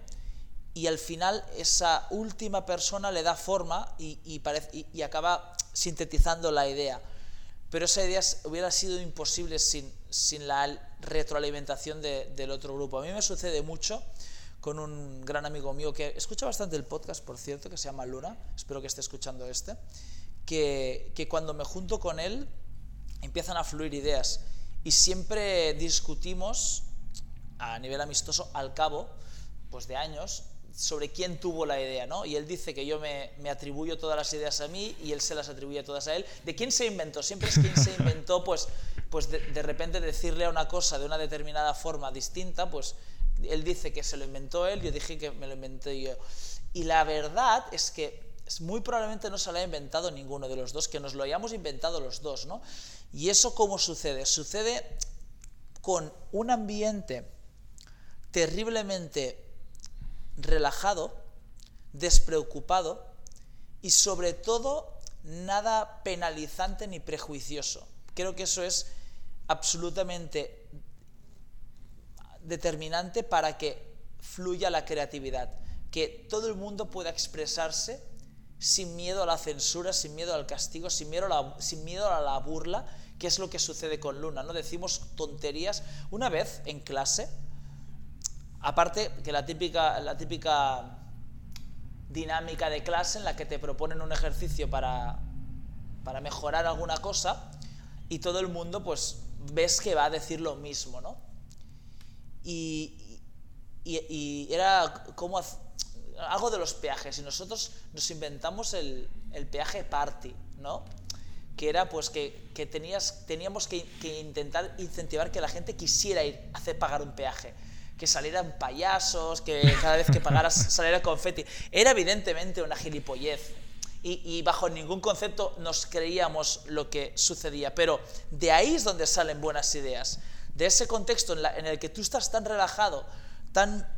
y al final esa última persona le da forma y, y acaba sintetizando la idea. Pero esa idea hubiera sido imposible sin, sin la retroalimentación de- del otro grupo. A mí me sucede mucho con un gran amigo mío que escucha bastante el podcast, por cierto, que se llama Luna, espero que esté escuchando este, que, que cuando me junto con él empiezan a fluir ideas y siempre discutimos a nivel amistoso al cabo pues de años sobre quién tuvo la idea, ¿no? Y él dice que yo me, me atribuyo todas las ideas a mí y él se las atribuye todas a él. ¿De quién se inventó? Siempre es quién se inventó, pues, pues de, de repente decirle a una cosa de una determinada forma distinta, pues él dice que se lo inventó él, yo dije que me lo inventé yo. Y la verdad es que muy probablemente no se lo haya inventado ninguno de los dos, que nos lo hayamos inventado los dos, ¿no? ¿Y eso cómo sucede? Sucede con un ambiente terriblemente relajado, despreocupado y sobre todo nada penalizante ni prejuicioso. Creo que eso es absolutamente determinante para que fluya la creatividad, que todo el mundo pueda expresarse sin miedo a la censura, sin miedo al castigo, sin miedo a la, burla, que es lo que sucede con Luna, ¿no? Decimos tonterías. Una vez en clase, aparte que la típica, la típica dinámica de clase en la que te proponen un ejercicio para, para mejorar alguna cosa y todo el mundo pues ves que va a decir lo mismo, ¿no? Y, y, era como algo de los peajes y nosotros nos inventamos el, el peaje party, ¿no? Que era pues que, que tenías, teníamos que, intentar incentivar que la gente quisiera ir a hacer pagar un peaje, que salieran payasos, que cada vez que pagaras saliera confeti. Era evidentemente una gilipollez y, y bajo ningún concepto nos creíamos lo que sucedía, pero de ahí es donde salen buenas ideas. De ese contexto en, la, en el que tú estás tan relajado, tan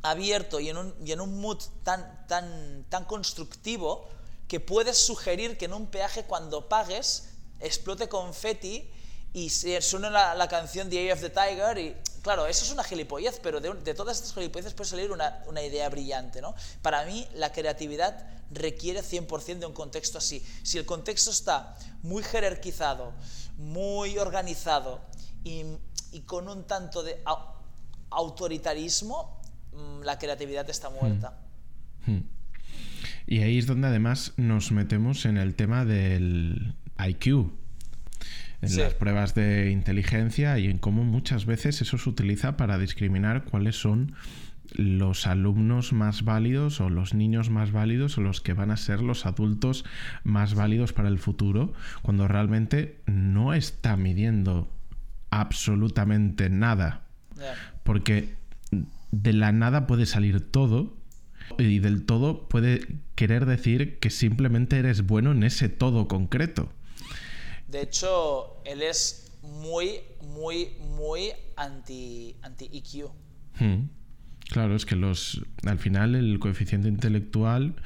abierto y en un, y en un mood tan, tan, tan constructivo que puedes sugerir que en un peaje cuando pagues explote confeti y suene la, la, canción The Eye of the Tiger y claro, eso es una gilipollez, pero de, de todas estas gilipolleces puede salir una, una, idea brillante, ¿no? Para mí la creatividad requiere 100% de un contexto así. Si el contexto está muy jerarquizado, muy organizado y, y con un tanto de autoritarismo, Mm, la creatividad está muerta. Hmm. Hmm. Y ahí es donde además nos metemos en el tema del IQ, en sí. las pruebas de inteligencia y en cómo muchas veces eso se utiliza para discriminar cuáles son los alumnos más válidos o los niños más válidos o los que van a ser los adultos más válidos para el futuro, cuando realmente no está midiendo absolutamente nada. Yeah. Porque de la nada puede salir todo y del todo puede querer decir que simplemente eres bueno en ese todo concreto. De hecho, él es muy, muy, muy anti, anti EQ. Hmm. Claro, es que los al final el coeficiente intelectual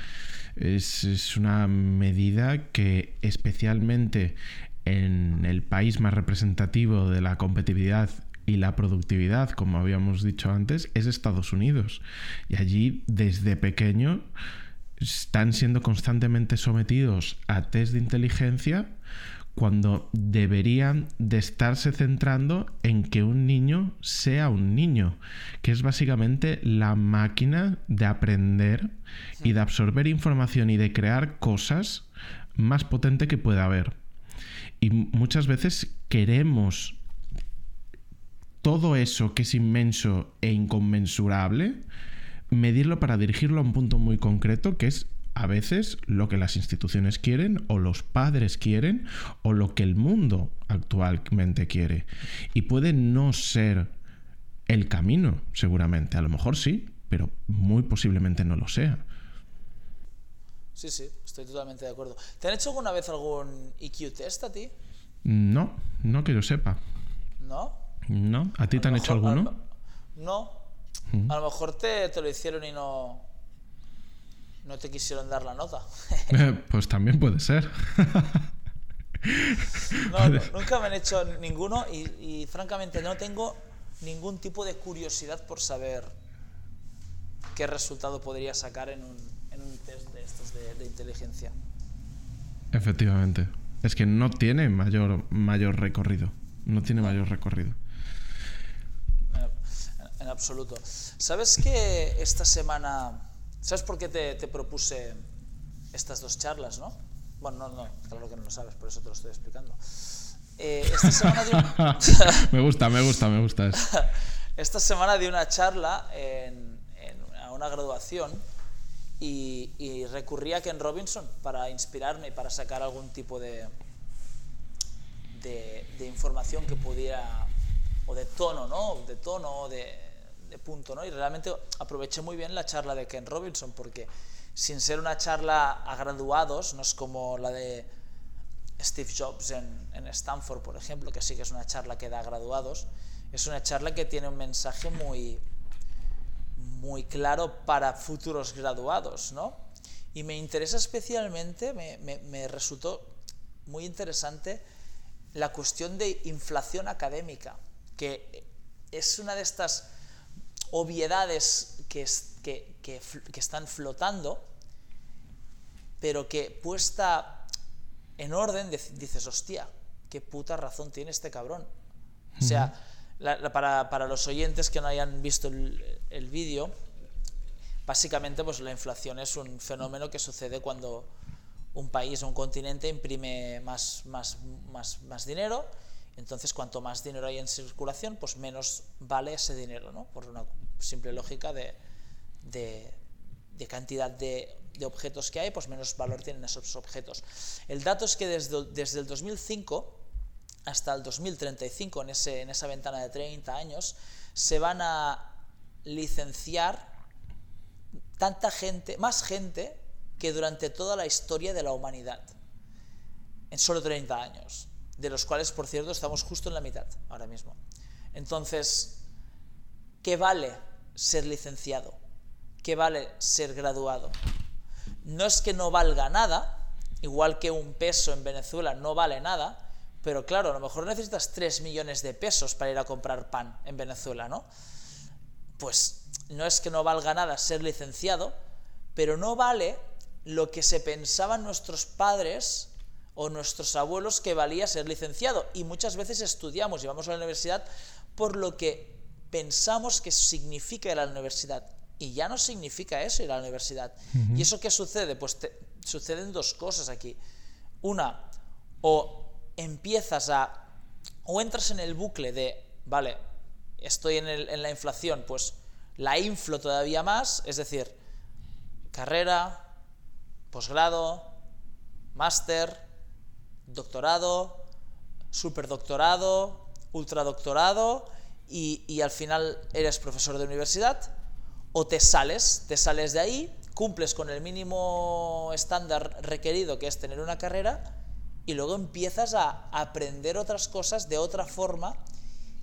es, es una medida que especialmente en el país más representativo de la competitividad y la productividad, como habíamos dicho antes, es Estados Unidos. Y allí, desde pequeño, están siendo constantemente sometidos a test de inteligencia cuando deberían de estarse centrando en que un niño sea un niño, que es básicamente la máquina de aprender y de absorber información y de crear cosas más potente que pueda haber. Y muchas veces queremos todo eso que es inmenso e inconmensurable, medirlo para dirigirlo a un punto muy concreto que es a veces lo que las instituciones quieren o los padres quieren o lo que el mundo actualmente quiere. Y puede no ser el camino, seguramente. A lo mejor sí, pero muy posiblemente no lo sea. Sí, sí, estoy totalmente de acuerdo. ¿Te han hecho alguna vez algún IQ test a ti? No, no que yo sepa. ¿No? ¿No? ¿A ti te han hecho alguno? no. Mm. A lo mejor te, te, lo hicieron y no. No te quisieron dar la nota. pues también puede ser. no, no, nunca me han hecho ninguno y, y, francamente no tengo ningún tipo de curiosidad por saber qué resultado podría sacar en un, en un test de estos de, de inteligencia. Efectivamente. Es que no tiene mayor, mayor recorrido. No tiene mayor recorrido en absoluto. ¿Sabes que esta semana... ¿Sabes por qué te, te, propuse estas dos charlas, no? Bueno, no, no, claro que no lo sabes, por eso te lo estoy explicando. Eh, esta semana di una... me gusta, me gusta, me gusta eso. esta semana di una charla en, en a una graduación y, y, recurrí a Ken Robinson para inspirarme y para sacar algún tipo de, de, de información que pudiera, o de tono, ¿no? De tono, de, de punto, ¿no? Y realmente aproveché muy bien la charla de Ken Robinson porque sin ser una charla a graduados, no es como la de Steve Jobs en, Stanford, por ejemplo, que sí que es una charla que da a graduados, es una charla que tiene un mensaje muy, muy claro para futuros graduados, ¿no? Y me interesa especialmente, me, me, me resultó muy interesante la cuestión de inflación académica, que es una de estas obviedades que, que, que, que están flotando, pero que puesta en orden dices, hostia, qué puta razón tiene este cabrón. O sea, la, la, para, para, los oyentes que no hayan visto el, el vídeo, básicamente pues la inflación es un fenómeno que sucede cuando un país o un continente imprime más, más, más, más dinero, entonces cuanto más dinero hay en circulación, pues menos vale ese dinero, ¿no? por una simple lógica de, de, cantidad de, de, objetos que hay, pues menos valor tienen esos objetos. El dato es que desde, desde el 2005 hasta el 2035, en, ese, en esa ventana de 30 años, se van a licenciar tanta gente, más gente que durante toda la historia de la humanidad, en solo 30 años, de los cuales, por cierto, estamos justo en la mitad ahora mismo. Entonces, ¿qué vale ser licenciado? ¿Qué vale ser graduado? No es que no valga nada, igual que un peso en Venezuela no vale nada, pero claro, a lo mejor necesitas 3 millones de pesos para ir a comprar pan en Venezuela, ¿no? Pues no es que no valga nada ser licenciado, pero no vale lo que se pensaban nuestros padres o nuestros abuelos que valía ser licenciado. Y muchas veces estudiamos y vamos a la universidad por lo que pensamos que significa ir a la universidad. Y ya no significa eso ir a la universidad. Uh -huh. ¿Y eso qué sucede? Pues te, suceden dos cosas aquí. Una, o empiezas a, o entras en el bucle de, vale, estoy en, el, en la inflación, pues la inflo todavía más, es decir, carrera, posgrado, máster, doctorado, superdoctorado, ultradoctorado y, y al final eres profesor de universidad o te sales, te sales de ahí, cumples con el mínimo estándar requerido que es tener una carrera y luego empiezas a aprender otras cosas de otra forma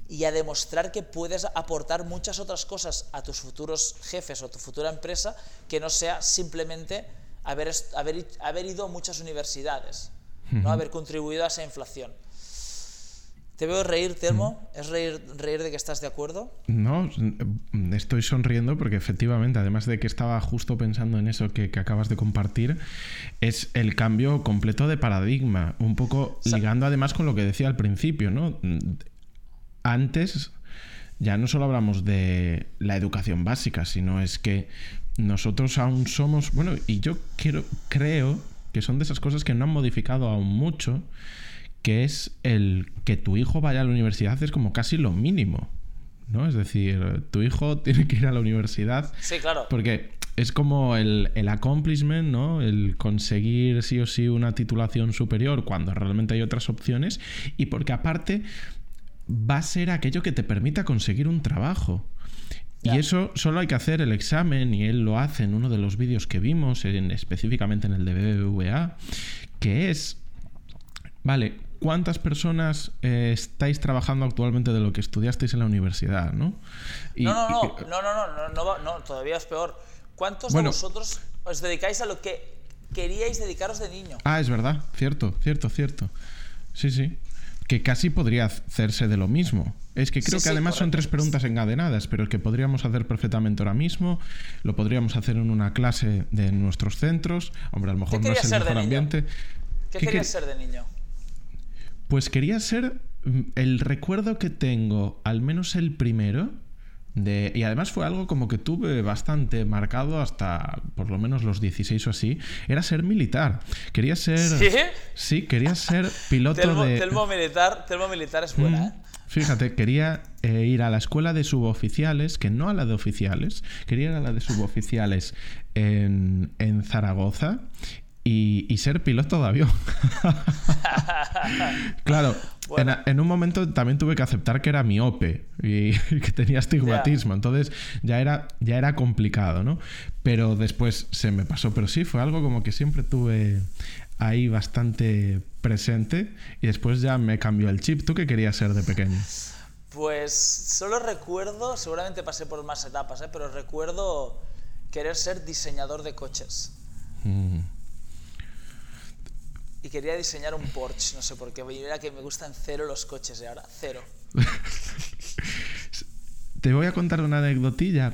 y a demostrar que puedes aportar muchas otras cosas a tus futuros jefes o a tu futura empresa que no sea simplemente haber, haber, haber ido a muchas universidades, uh -huh. ¿no? haber contribuido a esa inflación. Te veo reír, Telmo. ¿Es reír, reír de que estás de acuerdo? No, estoy sonriendo porque efectivamente, además de que estaba justo pensando en eso que, que acabas de compartir, es el cambio completo de paradigma. Un poco ligando además con lo que decía al principio, ¿no? Antes ya no solo hablamos de la educación básica, sino es que nosotros aún somos, bueno, y yo quiero, creo que son de esas cosas que no han modificado aún mucho, que es el que tu hijo vaya a la universidad es como casi lo mínimo, ¿no? Es decir, tu hijo tiene que ir a la universidad. Sí, claro. Porque es como el, el accomplishment, ¿no? El conseguir sí o sí una titulación superior cuando realmente hay otras opciones y porque aparte va a ser aquello que te permita conseguir un trabajo. Y eso solo hay que hacer el examen, y él lo hace en uno de los vídeos que vimos, en, específicamente en el de BBVA, que es, vale, ¿cuántas personas eh, estáis trabajando actualmente de lo que estudiasteis en la universidad? ¿no? Y, no, no, no, y, no, no, no, no, no, todavía es peor. ¿Cuántos bueno, de vosotros os dedicáis a lo que queríais dedicaros de niño? Ah, es verdad, cierto, cierto, cierto. Sí, sí que casi podría hacerse de lo mismo. Es que creo sí, que además sí, son tres preguntas encadenadas, pero que podríamos hacer perfectamente ahora mismo. Lo podríamos hacer en una clase de nuestros centros. Hombre, a lo mejor no es el mejor ambiente. ¿Qué, ¿Qué querías ser de niño? Pues quería ser el recuerdo que tengo, al menos el primero, de, y además fue algo como que tuve bastante marcado hasta por lo menos los 16 o así. Era ser militar. Quería ser. ¿Sí? Sí, quería ser piloto telmo, de. Telmo militar, telmo militar es buena, ¿eh? Fíjate, quería eh, ir a la escuela de suboficiales, que no a la de oficiales, quería ir a la de suboficiales en, en Zaragoza y, y ser piloto de avión. claro, Bueno. en, en un momento también tuve que aceptar que era miope y, y que tenía astigmatismo, entonces ya era, ya era complicado, ¿no? Pero después se me pasó, pero sí, fue algo como que siempre tuve ahí bastante presente y después ya me cambió el chip. ¿Tú qué querías ser de pequeño? Pues solo recuerdo, seguramente pasé por más etapas, ¿eh? pero recuerdo querer ser diseñador de coches. Mm. Y quería diseñar un Porsche, no sé por qué. Era que me gustan cero los coches y ahora cero. Te voy a contar una anecdotilla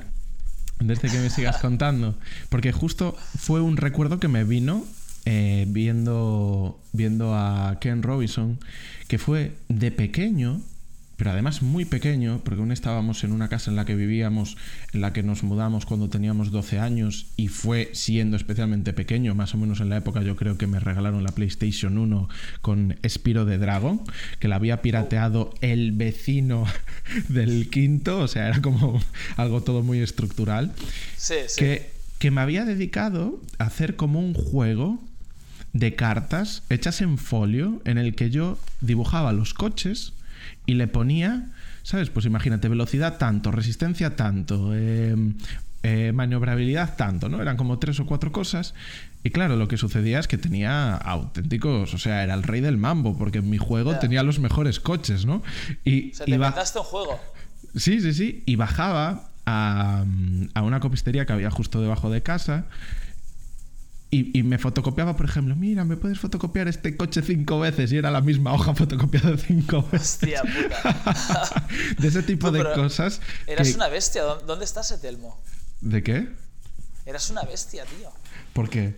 desde que me sigas contando, porque justo fue un recuerdo que me vino eh, viendo, viendo a Ken Robinson, que fue de pequeño, pero además muy pequeño, porque aún estábamos en una casa en la que vivíamos, en la que nos mudamos cuando teníamos 12 años, y fue siendo especialmente pequeño, más o menos en la época yo creo que me regalaron la PlayStation 1 con Spiro de Dragon, que la había pirateado el vecino del quinto, o sea, era como algo todo muy estructural, Sí, sí. que, que me había dedicado a hacer como un juego de cartas hechas en folio en el que yo dibujaba los coches y le ponía, ¿sabes? Pues imagínate, velocidad tanto, resistencia tanto, eh, eh, maniobrabilidad tanto, ¿no? Eran como tres o cuatro cosas. Y claro, lo que sucedía es que tenía auténticos, o sea, era el rey del mambo, porque en mi juego tenía los mejores coches, ¿no? Y O sea, te iba- un juego. Sí, sí, sí. Y bajaba a, a una copistería que había justo debajo de casa. Y, y me fotocopiaba, por ejemplo, mira, ¿me puedes fotocopiar este coche cinco veces? Y era la misma hoja fotocopiada cinco veces. Hostia puta. de ese tipo de cosas. Eras que- una bestia. ¿Dó- ¿Dónde está ese Telmo? ¿De qué? Eras una bestia, tío. ¿Por qué?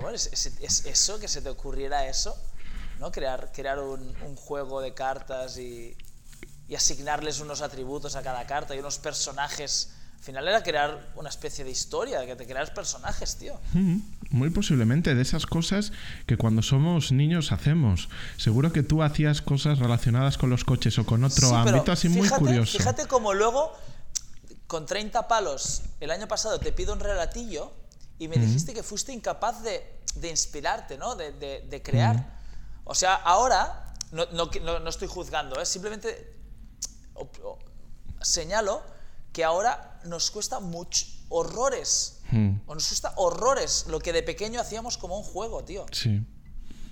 Bueno, es, es- es eso, que se te ocurriera eso, ¿no? Crear, crear un, un juego de cartas y, y asignarles unos atributos a cada carta y unos personajes. Al final era crear una especie de historia, que te creas personajes, tío. Mm, Muy posiblemente de esas cosas que cuando somos niños hacemos. Seguro que tú hacías cosas relacionadas con los coches o con otro Sí, ámbito así muy fíjate- curioso. Fíjate como luego, con 30 palos, el año pasado te pido un relatillo y me dijiste que fuiste incapaz de, de inspirarte, ¿no? De, de- de crear. O sea, ahora, no, no, no- no estoy juzgando, ¿eh? simplemente o- o- señalo que ahora nos cuesta mucho, horrores, Mm. o nos cuesta horrores lo que de pequeño hacíamos como un juego, tío. Sí.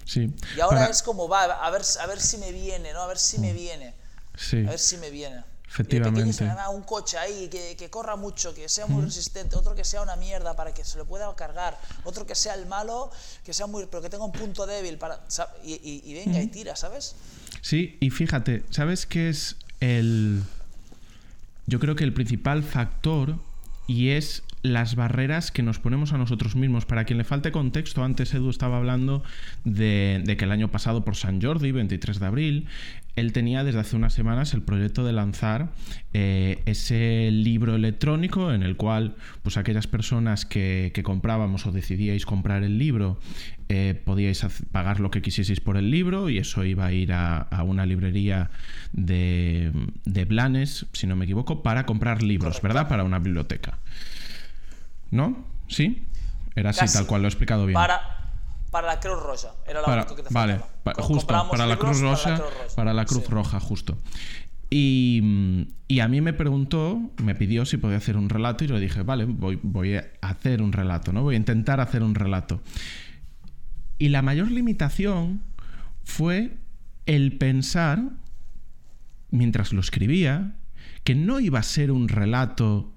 Sí. Y ahora Para- es como, va, a ver, a ver si me viene, ¿no? A ver si me viene. Sí. A ver si me viene. Efectivamente. Se un coche ahí que, que corra mucho, que sea muy resistente, otro que sea una mierda para que se lo pueda cargar, otro que sea el malo, que sea muy, pero que tenga un punto débil para, y- y venga y tira, ¿sabes? Sí, y fíjate, ¿sabes qué es el... Yo creo que el principal factor y es las barreras que nos ponemos a nosotros mismos. Para quien le falte contexto, antes Edu estaba hablando de, de que el año pasado por San Jordi, 23 de abril, él tenía desde hace unas semanas el proyecto de lanzar eh, ese libro electrónico en el cual pues aquellas personas que, que comprábamos o decidíais comprar el libro eh, podíais pagar lo que quisieseis por el libro y eso iba a ir a, a una librería de, de Blanes, si no me equivoco, para comprar libros. ¿verdad? Para una biblioteca. ¿No? ¿Sí? Era así, tal cual, lo he explicado bien. Para, para la Cruz Roja, era lo Para- que te vale, justo, para la Cruz Roja, Cruz Roja. para la Cruz Sí. Roja, justo. Y, y a mí me preguntó, me pidió si podía hacer un relato y yo le dije, vale, voy, voy a hacer un relato, ¿no? Voy a intentar hacer un relato. Y la mayor limitación fue el pensar, mientras lo escribía, que no iba a ser un relato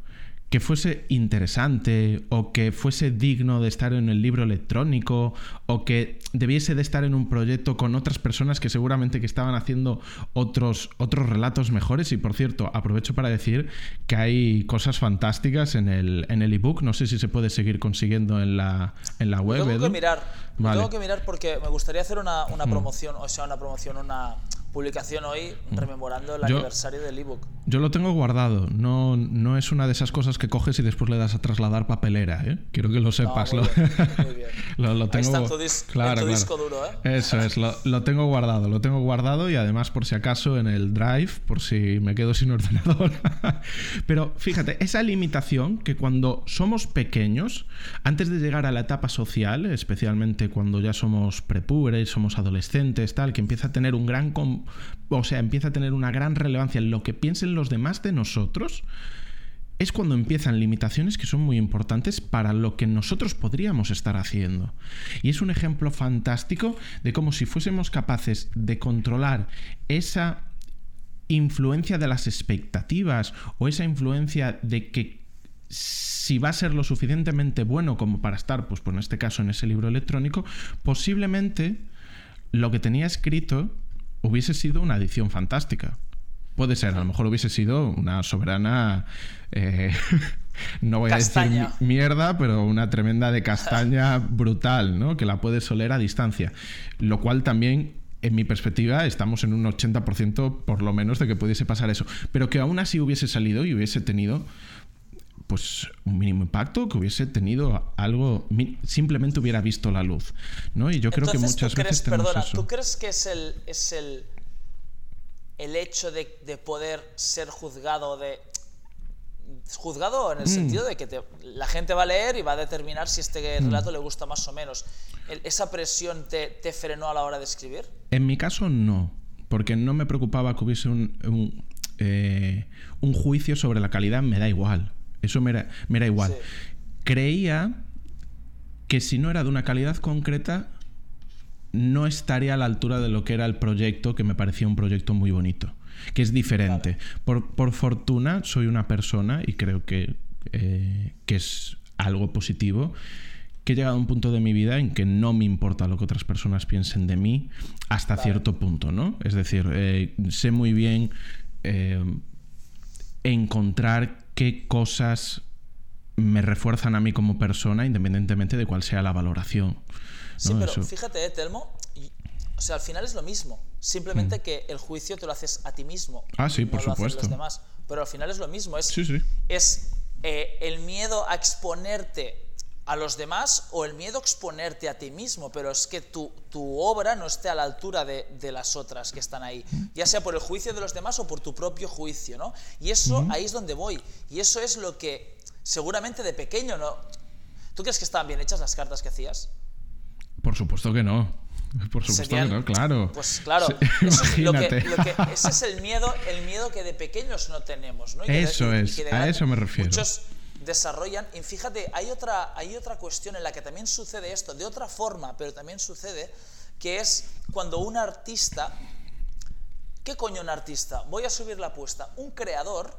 que fuese interesante o que fuese digno de estar en el libro electrónico o que debiese de estar en un proyecto con otras personas que seguramente que estaban haciendo otros, otros relatos mejores y por cierto aprovecho para decir que hay cosas fantásticas en el en el ebook no sé si se puede seguir consiguiendo en la en la web Lo tengo Edu. que mirar. lo tengo que mirar porque me gustaría hacer una, una promoción, o sea, una promoción, una, publicación hoy rememorando el aniversario del ebook. Yo lo tengo guardado. No, no es una de esas cosas que coges y después le das a trasladar papelera. ¿eh? Quiero que lo sepas. muy lo, bien, muy bien. lo, lo tengo, Ahí está tu, dis- en claro, tu claro. disco duro, ¿eh? Eso es, lo, lo tengo guardado, lo tengo guardado y además por si acaso en el drive, por si me quedo sin ordenador. Pero fíjate, esa limitación que cuando somos pequeños, antes de llegar a la etapa social, especialmente cuando ya somos prepúberes, somos adolescentes, tal, que empieza a tener un gran, com- o sea, empieza a tener una gran relevancia en lo que piensen los demás de nosotros, es cuando empiezan limitaciones que son muy importantes para lo que nosotros podríamos estar haciendo. Y es un ejemplo fantástico de cómo si fuésemos capaces de controlar esa influencia de las expectativas o esa influencia de que si va a ser lo suficientemente bueno como para estar, pues, pues en este caso en ese libro electrónico, posiblemente lo que tenía escrito hubiese sido una edición fantástica. Puede ser, a lo mejor hubiese sido una soberana. eh, no voy a decir mi- mierda, pero una tremenda de castaña brutal, ¿no? Que la puedes oler a distancia. Lo cual también, en mi perspectiva, estamos en un 80% por lo menos de que pudiese pasar eso. Pero que aún así hubiese salido y hubiese tenido pues un mínimo impacto, que hubiese tenido algo, simplemente hubiera visto la luz, ¿no? Y yo creo que muchas ¿tú crees, veces tenemos perdona, eso. ¿tú crees que es el, es el, el hecho de, de poder ser juzgado de juzgado en Mm. el sentido de que te- la gente va a leer y va a determinar si este Mm. relato le gusta más o menos. ¿Esa presión te, te frenó a la hora de escribir? En mi caso no, porque no me preocupaba que hubiese un, un, eh, un juicio sobre la calidad, me da igual. Eso me era, me era igual. Sí. Creía que si no era de una calidad concreta, no estaría a la altura de lo que era el proyecto, que me parecía un proyecto muy bonito, que es diferente. Por, por fortuna, soy una persona, y creo que, eh, que es algo positivo, que he llegado a un punto de mi vida en que no me importa lo que otras personas piensen de mí hasta cierto punto, ¿no? Es decir, eh, sé muy bien eh, encontrar qué cosas me refuerzan a mí como persona, independientemente de cuál sea la valoración. Sí, pero Eso- fíjate, eh, Telmo, y- o sea, al final es lo mismo. Simplemente que el juicio te lo haces a ti mismo. Mm. Ah, sí, no por lo hacen supuesto. los demás. Pero al final es lo mismo. Es, Sí, sí. es eh, el miedo a exponerte a los demás o el miedo a exponerte a ti mismo, pero es que tu, tu obra no esté a la altura de, de las otras que están ahí, ya sea por el juicio de los demás o por tu propio juicio, ¿no? Y eso ahí es donde voy. Y eso es lo que seguramente de pequeño, ¿no? ¿Tú crees que estaban bien hechas las cartas que hacías? Por supuesto que no. Por supuesto Serían- que no, claro. Pues claro, Sí, eso es lo que, imagínate. lo que- ese es el miedo, el miedo que de pequeños no tenemos, ¿no? Y que de- Eso y- es, que de a eso me refiero. Muchos desarrollan, y fíjate, hay otra, hay otra cuestión en la que también sucede esto, de otra forma, pero también sucede, que es cuando un artista, ¿qué coño un artista? Voy a subir la apuesta, un creador,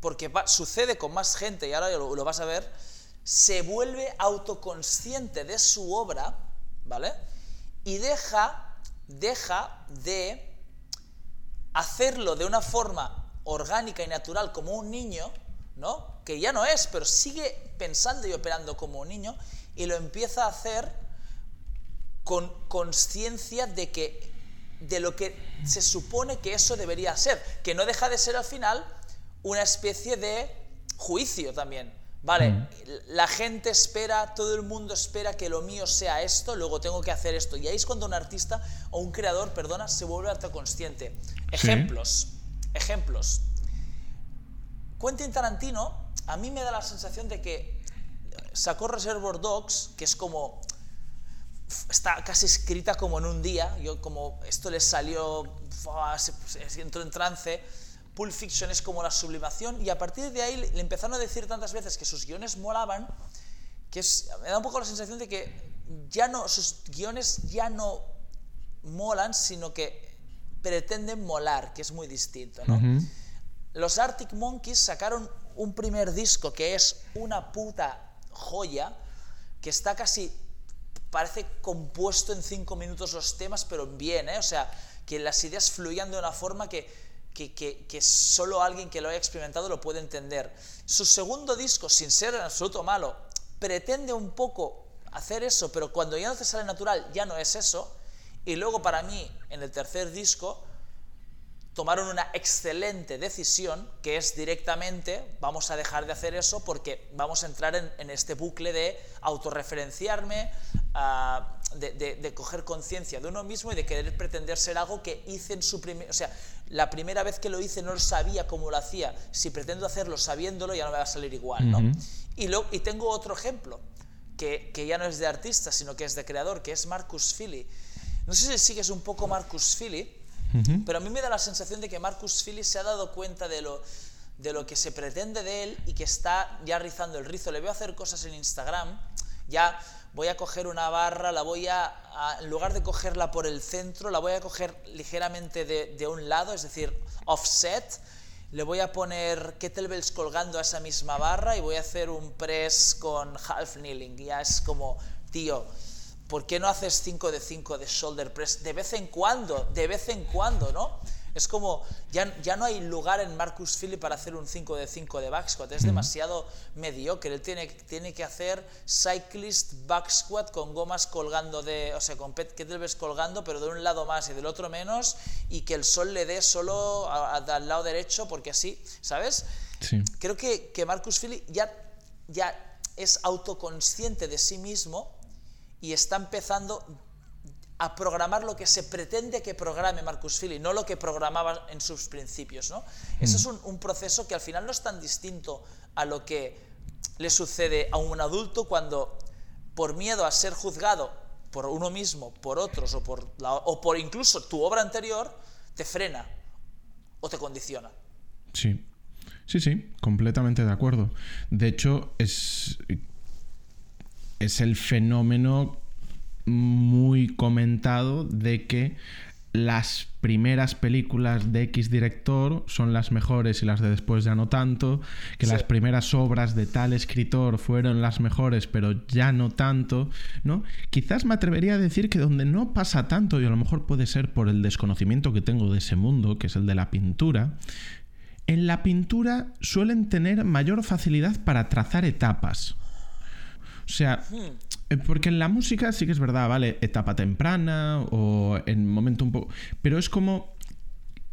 porque sucede con más gente, y ahora lo, lo vas a ver, se vuelve autoconsciente de su obra, ¿vale? Y deja, deja de hacerlo de una forma orgánica y natural como un niño, ¿no? Que ya no es, pero sigue pensando y operando como un niño y lo empieza a hacer con conciencia de que de lo que se supone que eso debería ser, que no deja de ser al final una especie de juicio también. Vale, la gente espera, todo el mundo espera que lo mío sea esto, luego tengo que hacer esto. Y ahí es cuando un artista o un creador, perdona, se vuelve autoconsciente. Ejemplos, ejemplos. Quentin Tarantino, a mí me da la sensación de que sacó Reservoir Dogs, que es como está casi escrita como en un día. Yo como esto le salió, se, entró en trance. Pulp Fiction es como la sublimación y a partir de ahí le empezaron a decir tantas veces que sus guiones molaban que me da un poco la sensación de que ya no sus guiones ya no molan, sino que pretenden molar, que es muy distinto, ¿no? Los Arctic Monkeys sacaron un primer disco que es una puta joya, que está casi, parece compuesto en cinco minutos los temas, pero bien, ¿eh? O sea, que las ideas fluían de una forma que, que, que, que solo alguien que lo haya experimentado lo puede entender. Su segundo disco, sin ser en absoluto malo, pretende un poco hacer eso, pero cuando ya no te sale natural, ya no es eso. Y luego para mí, en el tercer disco, tomaron una excelente decisión, que es directamente, vamos a dejar de hacer eso porque vamos a entrar en, este bucle de autorreferenciarme, ah, de, coger conciencia de uno mismo y de querer pretender ser algo que hice en su primer... O sea, la primera vez que lo hice no sabía cómo lo hacía, si pretendo hacerlo sabiéndolo ya no me va a salir igual, ¿no? y, lo, y tengo otro ejemplo, que, que ya no es de artista, sino que es de creador, que es Marcus Philly. No sé si sigues un poco Marcus Philly, pero a mí me da la sensación de que Marcus Phillips se ha dado cuenta de lo, de lo que se pretende de él y que está ya rizando el rizo. Le veo hacer cosas en Instagram, ya voy a coger una barra, la voy a, en lugar de cogerla por el centro, la voy a coger ligeramente de, de un lado, es decir, offset. Le voy a poner kettlebells colgando a esa misma barra y voy a hacer un press con half kneeling. Ya es como, tío, ¿por qué no haces 5 de 5 de shoulder press de vez en cuando? De vez en cuando, ¿no? Es como, ya, ya no hay lugar en Marcus Philly para hacer un 5 de 5 de back squat, es demasiado mediocre. Él tiene, tiene que hacer cyclist back squat con gomas colgando de, o sea, con kettlebells colgando, pero de un lado más y del otro menos, y que el sol le dé solo al lado derecho, porque así, ¿sabes? Sí. Creo que, que Marcus Philly ya, ya es autoconsciente de sí mismo y está empezando a programar lo que se pretende que programe Marcus Philly, no lo que programaba en sus principios. ¿no? Eso es mm. un, proceso que al final no es tan distinto a lo que le sucede a un adulto cuando, por miedo a ser juzgado por uno mismo, por otros o por, o por incluso tu obra anterior, te frena o te condiciona. Sí, sí, sí, completamente de acuerdo. De hecho, es es el fenómeno muy comentado de que las primeras películas de X director son las mejores y las de después ya no tanto, que las primeras obras de tal escritor fueron las mejores pero ya no tanto, ¿no? Quizás me atrevería a decir que donde no pasa tanto, y a lo mejor puede ser por el desconocimiento que tengo de ese mundo, que es el de la pintura, en la pintura suelen tener mayor facilidad para trazar etapas. O sea, eh, porque en la música sí que es verdad, ¿vale? Etapa temprana o en momento un poco... Pero es como...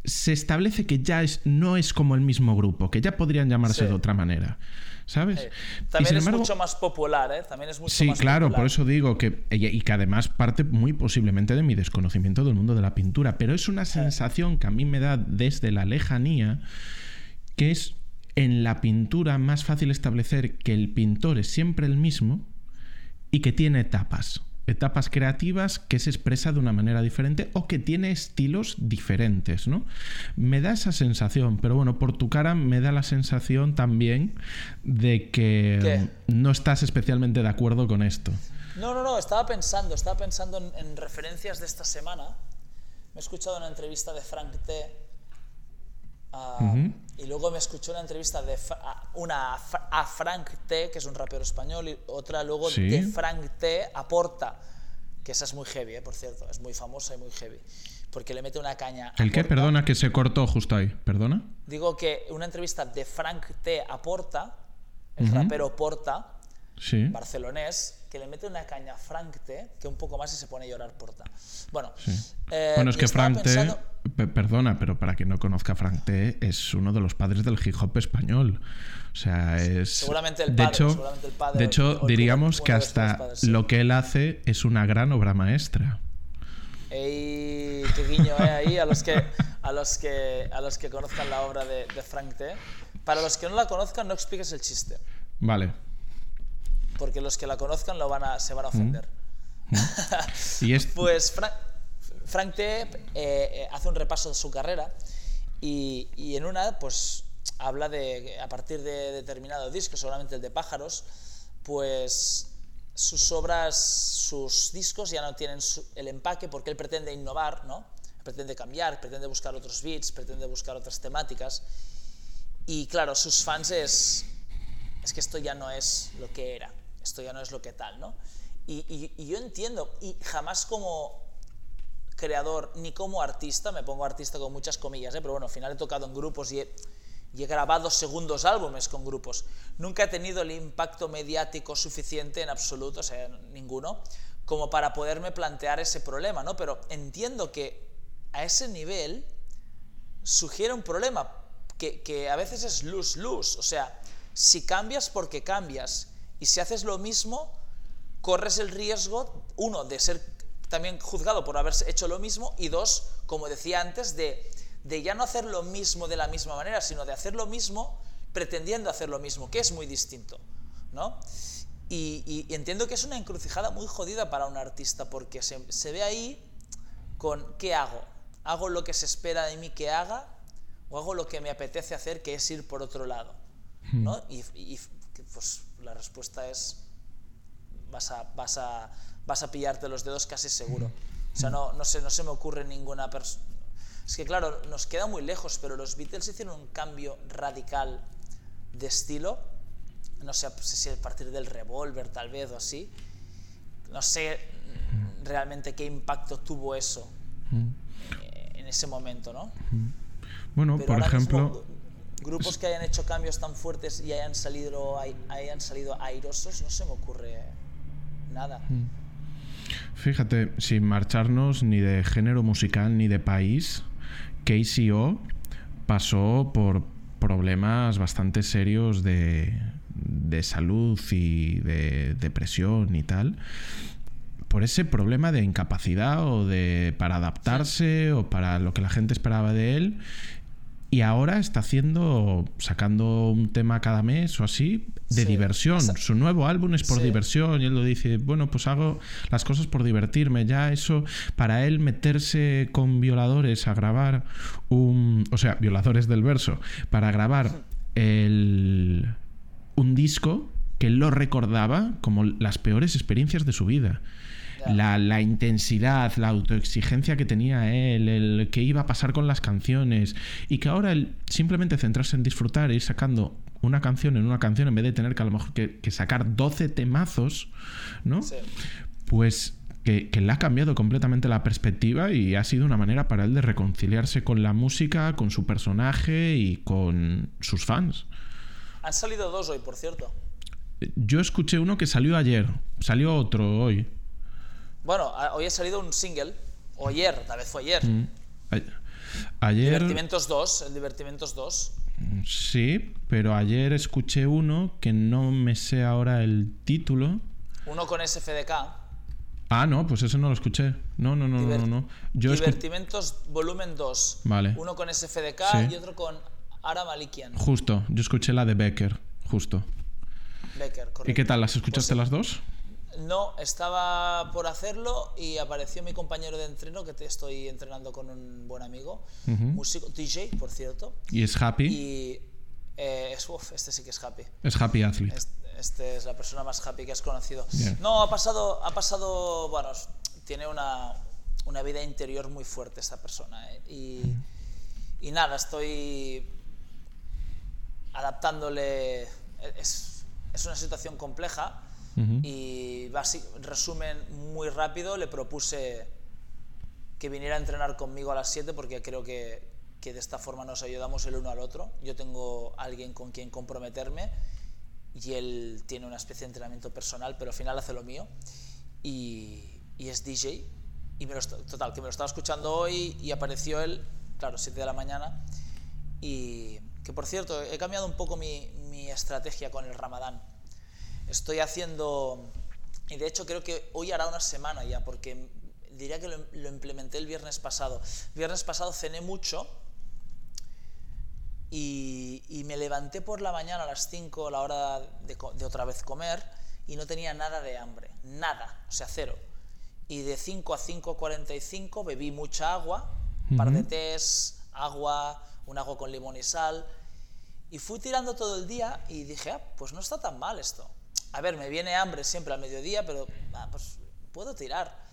Se establece que ya es, no es como el mismo grupo, que ya podrían llamarse de otra manera. ¿Sabes? También es mucho más popular, ¿eh? También es mucho sí, más claro, por eso digo que. Y que además parte muy posiblemente de mi desconocimiento del mundo de la pintura. Pero es una sensación que a mí me da desde la lejanía que es en la pintura más fácil establecer que el pintor es siempre el mismo y que tiene etapas. Etapas creativas que se expresa de una manera diferente o que tiene estilos diferentes, ¿no? Me da esa sensación, pero bueno, por tu cara me da la sensación también de que no estás especialmente de acuerdo con esto. No, no, no, estaba pensando, estaba pensando en, en referencias de esta semana. Me he escuchado una entrevista de Frank T y luego me escuchó una entrevista de una a Frank T, que es un rapero español, y otra luego de Frank T a Porta, que esa es muy heavy, eh, por cierto, es muy famosa y muy heavy, porque le mete una caña. ¿El qué? Perdona, que se cortó justo ahí, perdona. Digo que una entrevista de Frank T a Porta, el rapero Porta, barcelonés, que le mete una caña a Frank T, que un poco más y se pone a llorar Porta. Bueno, eh, bueno es que Frank T, perdona, pero para quien no conozca a Frank T, es uno de los padres del hip hop español. O sea, es. Seguramente el padre. De hecho, de hecho diríamos que hasta lo que él hace es una gran obra maestra. Ey, qué guiño eh, ahí a los que a los que a los que conozcan la obra de, de Frank T. Para los que no la conozcan, no expliques el chiste. Vale porque los que la conozcan lo van a, se van a ofender. Mm. ¿Y Pues Frank, T eh, eh, hace un repaso de su carrera y, y, en una pues habla de, a partir de determinado disco, seguramente el de Pájaros, pues sus obras, sus discos ya no tienen el empaque porque él pretende innovar, ¿no? pretende cambiar, pretende buscar otros beats, pretende buscar otras temáticas. Y claro, sus fans es, es que esto ya no es lo que era esto ya no es lo que tal, ¿no? Y, yo entiendo, y jamás como creador ni como artista, me pongo artista con muchas comillas, ¿eh? pero bueno, al final he tocado en grupos y he, y he grabado segundos álbumes con grupos. Nunca he tenido el impacto mediático suficiente en absoluto, o sea, ninguno, como para poderme plantear ese problema, ¿no? Pero entiendo que a ese nivel sugiere un problema que, que a veces es lose-lose. O sea, si cambias porque cambias y si haces lo mismo, corres el riesgo, uno, de ser también juzgado por haber hecho lo mismo y dos, como decía antes, de, de ya no hacer lo mismo de la misma manera, sino de hacer lo mismo pretendiendo hacer lo mismo, que es muy distinto. ¿no? Y, entiendo que es una encrucijada muy jodida para un artista, porque se, se, ve ahí con ¿qué hago? ¿Hago lo que se espera de mí que haga? ¿O hago lo que me apetece hacer, que es ir por otro lado? ¿no? Y, y, pues la respuesta es vas a, vas a, vas a pillarte los dedos casi seguro. O sea, no, no, sé, no se me ocurre ninguna persona... Es que claro, nos queda muy lejos, pero los Beatles hicieron un cambio radical de estilo no sé si a partir del revólver tal vez o así. No sé realmente qué impacto tuvo eso eh, en ese momento, ¿no? Bueno, por ejemplo... grupos que hayan hecho cambios tan fuertes y hayan salido, hayan salido airosos, no se me ocurre nada. Fíjate, sin marcharnos ni de género musical ni de país, KCO pasó por problemas bastante serios de, de salud y de depresión y tal, por ese problema de incapacidad o de para adaptarse o para lo que la gente esperaba de él. Y ahora está haciendo, sacando un tema cada mes o así, de diversión. Su nuevo álbum es por diversión y él lo dice, bueno, pues hago las cosas por divertirme. Ya eso, para él meterse con violadores a grabar un... O sea, violadores del verso, para grabar el un disco que lo recordaba como las peores experiencias de su vida. La, intensidad, la autoexigencia que tenía él, el que iba a pasar con las canciones y que ahora él simplemente centrarse en disfrutar e ir sacando una canción en una canción en vez de tener que a lo mejor que, sacar 12 temazos, ¿no? Pues que, que, le ha cambiado completamente la perspectiva y ha sido una manera para él de reconciliarse con la música, con su personaje y con sus fans. Han salido dos hoy, por cierto. Yo escuché uno que salió ayer. Salió otro hoy. Bueno, hoy ha salido un single. O ayer, tal vez fue ayer. Mm. Ayer. Divertimentos 2, el Divertimentos 2. Sí, pero ayer escuché uno que no me sé ahora el título. Uno con SFDK. Ah, no, pues eso no lo escuché. No, no, no, no, no. Divertimentos volumen 2. Vale. Uno con SFDK y otro con Ara Malikian. Justo, yo escuché la de Becker, justo. Becker, correcto. ¿Y qué tal? ¿Las escuchaste pues, las dos? No, estaba por hacerlo y apareció mi compañero de entreno, que te estoy entrenando con un buen amigo, músico, DJ, por cierto. ¿Y es happy? Y eh, este sí que es happy. Es happy athlete. Este, es la persona más happy que has conocido. No, ha pasado, ha pasado, bueno, tiene una, una vida interior muy fuerte esta persona. ¿eh? Y, y nada, estoy adaptándole. Es, es una situación compleja y, resumen muy rápido, le propuse que viniera a entrenar conmigo a las 7 porque creo que, que, de esta forma nos ayudamos el uno al otro. Yo tengo alguien con quien comprometerme y él tiene una especie de entrenamiento personal, pero al final hace lo mío y, es DJ. Y lo, total, que me lo estaba escuchando hoy y apareció él, claro, 7 de la mañana y que por cierto, he cambiado un poco mi estrategia con el ramadán. Estoy haciendo, y de hecho creo que hoy hará una semana ya, porque diría que lo, implementé el viernes pasado. Viernes pasado cené mucho y, y, me levanté por la mañana a las 5, la hora de, de, otra vez comer, y no tenía nada de hambre, nada, o sea, cero. Y de 5 a 5.45 bebí mucha agua, un par de tés, agua, un agua con limón y sal, y fui tirando todo el día y dije, ah, pues no está tan mal esto. A ver, me viene hambre siempre al mediodía, pero ah, pues puedo tirar.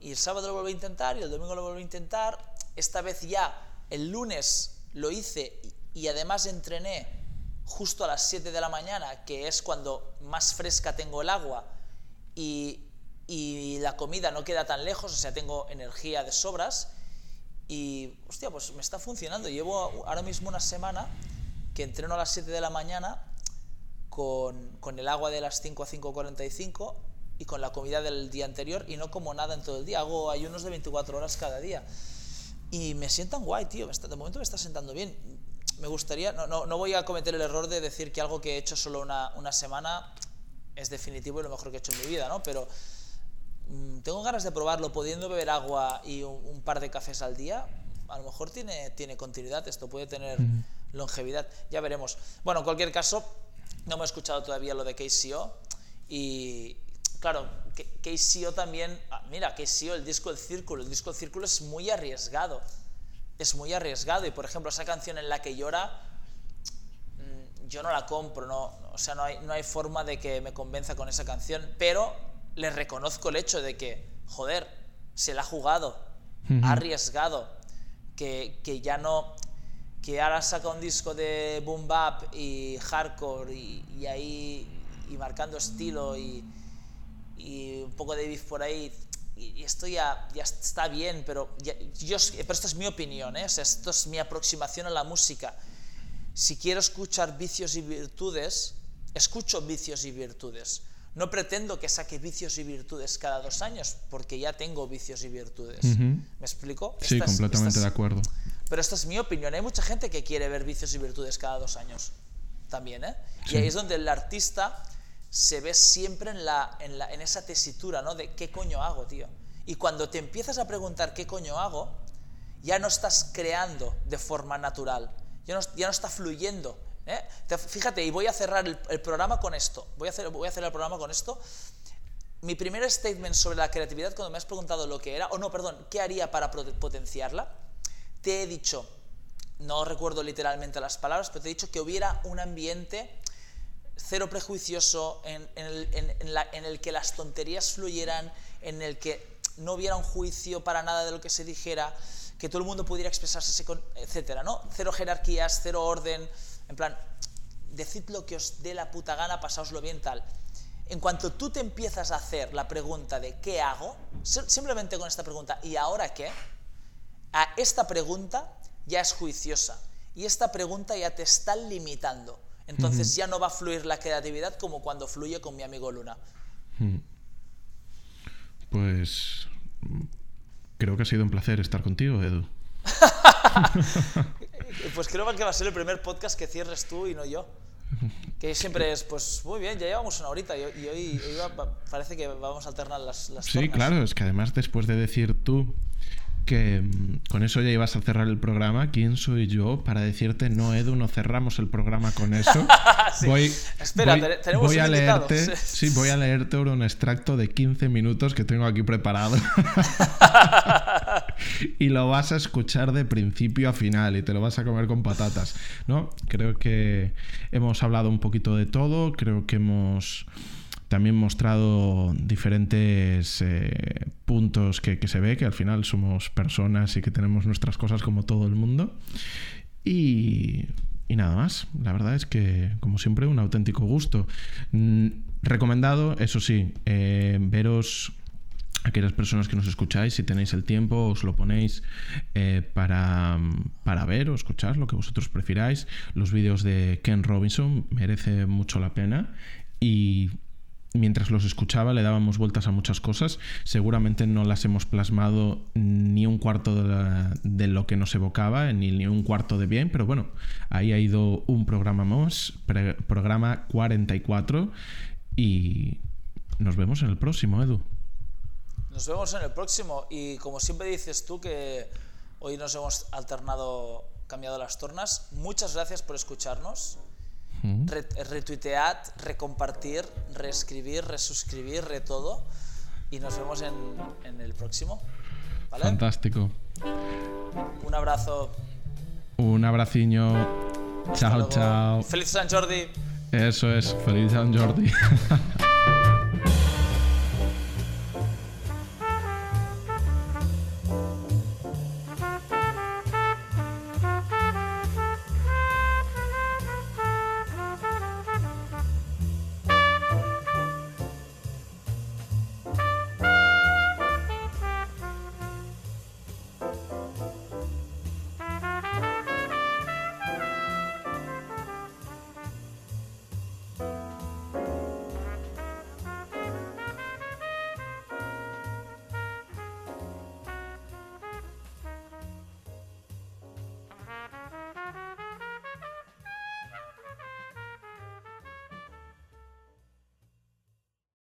Y el sábado lo vuelvo a intentar y el domingo lo vuelvo a intentar. Esta vez ya, el lunes lo hice y, además entrené justo a las 7 de la mañana, que es cuando más fresca tengo el agua y, y la comida no queda tan lejos, o sea, tengo energía de sobras. Y, hostia, pues me está funcionando. Llevo ahora mismo una semana que entreno a las 7 de la mañana con, con el agua de las 5 a 5.45 y con la comida del día anterior y no como nada en todo el día. Hago ayunos de 24 horas cada día. y me sientan guay, tío. De momento me está sentando bien. Me gustaría, no, no, no voy a cometer el error de decir que algo que he hecho solo una, una semana es definitivo y lo mejor que he hecho en mi vida, ¿no? Pero mm, tengo ganas de probarlo, pudiendo beber agua y un, par de cafés al día, a lo mejor tiene, tiene continuidad, esto puede tener longevidad, ya veremos. Bueno, en cualquier caso, no me he escuchado todavía lo de KCO y, claro, KCO también, ah, mira, KCO, el disco El Círculo, el disco El Círculo es muy arriesgado, es muy arriesgado. Y por ejemplo esa canción en la que llora, mm, yo no la compro, no, o sea, no hay, no hay forma de que me convenza con esa canción, pero le reconozco el hecho de que, joder, se la ha jugado, ha arriesgado, que, que, ya no, que ahora saca un disco de boom bap y hardcore y, y ahí y marcando estilo y y un poco de beef por ahí, y, esto ya, ya está bien, pero, yo, pero esto es mi opinión, ¿eh? esto es mi aproximación a la música. Si quiero escuchar vicios y virtudes, escucho vicios y virtudes. No pretendo que saque vicios y virtudes cada dos años, porque ya tengo vicios y virtudes. ¿Me explico? Sí, completamente de acuerdo. Pero esta es mi opinión. Hay mucha gente que quiere ver vicios y virtudes cada dos años también. ¿eh? Y ahí es donde el artista se ve siempre en, la, en, la, en esa tesitura, ¿no? De qué coño hago, tío. Y cuando te empiezas a preguntar qué coño hago, ya no estás creando de forma natural, ya no, ya no está fluyendo. ¿eh? fíjate, y voy a cerrar el, programa con esto. Voy a, hacer, voy a hacer el programa con esto. Mi primer statement sobre la creatividad, cuando me has preguntado lo que era, o no, perdón, qué haría para potenciarla, te he dicho, no recuerdo literalmente las palabras, pero te he dicho que hubiera un ambiente cero prejuicioso, en, el, que las tonterías fluyeran, en el que no hubiera un juicio para nada de lo que se dijera, que todo el mundo pudiera expresarse, etcétera, ¿no? Cero jerarquías, cero orden, en plan, decid lo que os dé la puta gana, pasaoslo bien, tal. En cuanto tú te empiezas a hacer la pregunta de ¿qué hago? Simplemente con esta pregunta ¿y ahora qué? A esta pregunta ya es juiciosa y esta pregunta ya te está limitando. Entonces ya no va a fluir la creatividad como cuando fluye con mi amigo Luna. Pues creo que ha sido un placer estar contigo, Edu. pues creo que va a ser el primer podcast que cierres tú y no yo. Que siempre es, pues muy bien, ya llevamos una horita y, hoy, parece que vamos a alternar las, las Sí, claro, es que además después de decir tú que mm, con eso ya ibas a cerrar el programa. ¿Quién soy yo para decirte, no, Edu, no cerramos el programa con eso? Voy, Espera, tenemos voy a leerte, sí. voy a leerte un extracto de 15 minutos que tengo aquí preparado. y lo vas a escuchar de principio a final y te lo vas a comer con patatas. ¿no? Creo que hemos hablado un poquito de todo, creo que hemos también mostrado diferentes eh, puntos que, se ve, que al final somos personas y que tenemos nuestras cosas como todo el mundo. Y, nada más, la verdad es que, como siempre, un auténtico gusto. Mm, recomendado, eso sí, eh, veros aquellas personas que nos escucháis, si tenéis el tiempo, os lo ponéis eh, para, para, ver o escuchar lo que vosotros prefiráis. Los vídeos de Ken Robinson merece mucho la pena y mientras los escuchaba le dábamos vueltas a muchas cosas. Seguramente no las hemos plasmado ni un cuarto de, lo que nos evocaba, ni, ni, un cuarto de bien, pero bueno, ahí ha ido un programa más, programa 44, y nos vemos en el próximo, Edu. Nos vemos en el próximo, y como siempre dices tú que hoy nos hemos alternado, cambiado las tornas, muchas gracias por escucharnos retuitead, recompartir, reescribir, resuscribir, re todo. Y nos vemos en, el próximo. Fantástico. Un abrazo. Un abraciño. chao, chao. Feliz San Jordi. Eso es, feliz San Jordi.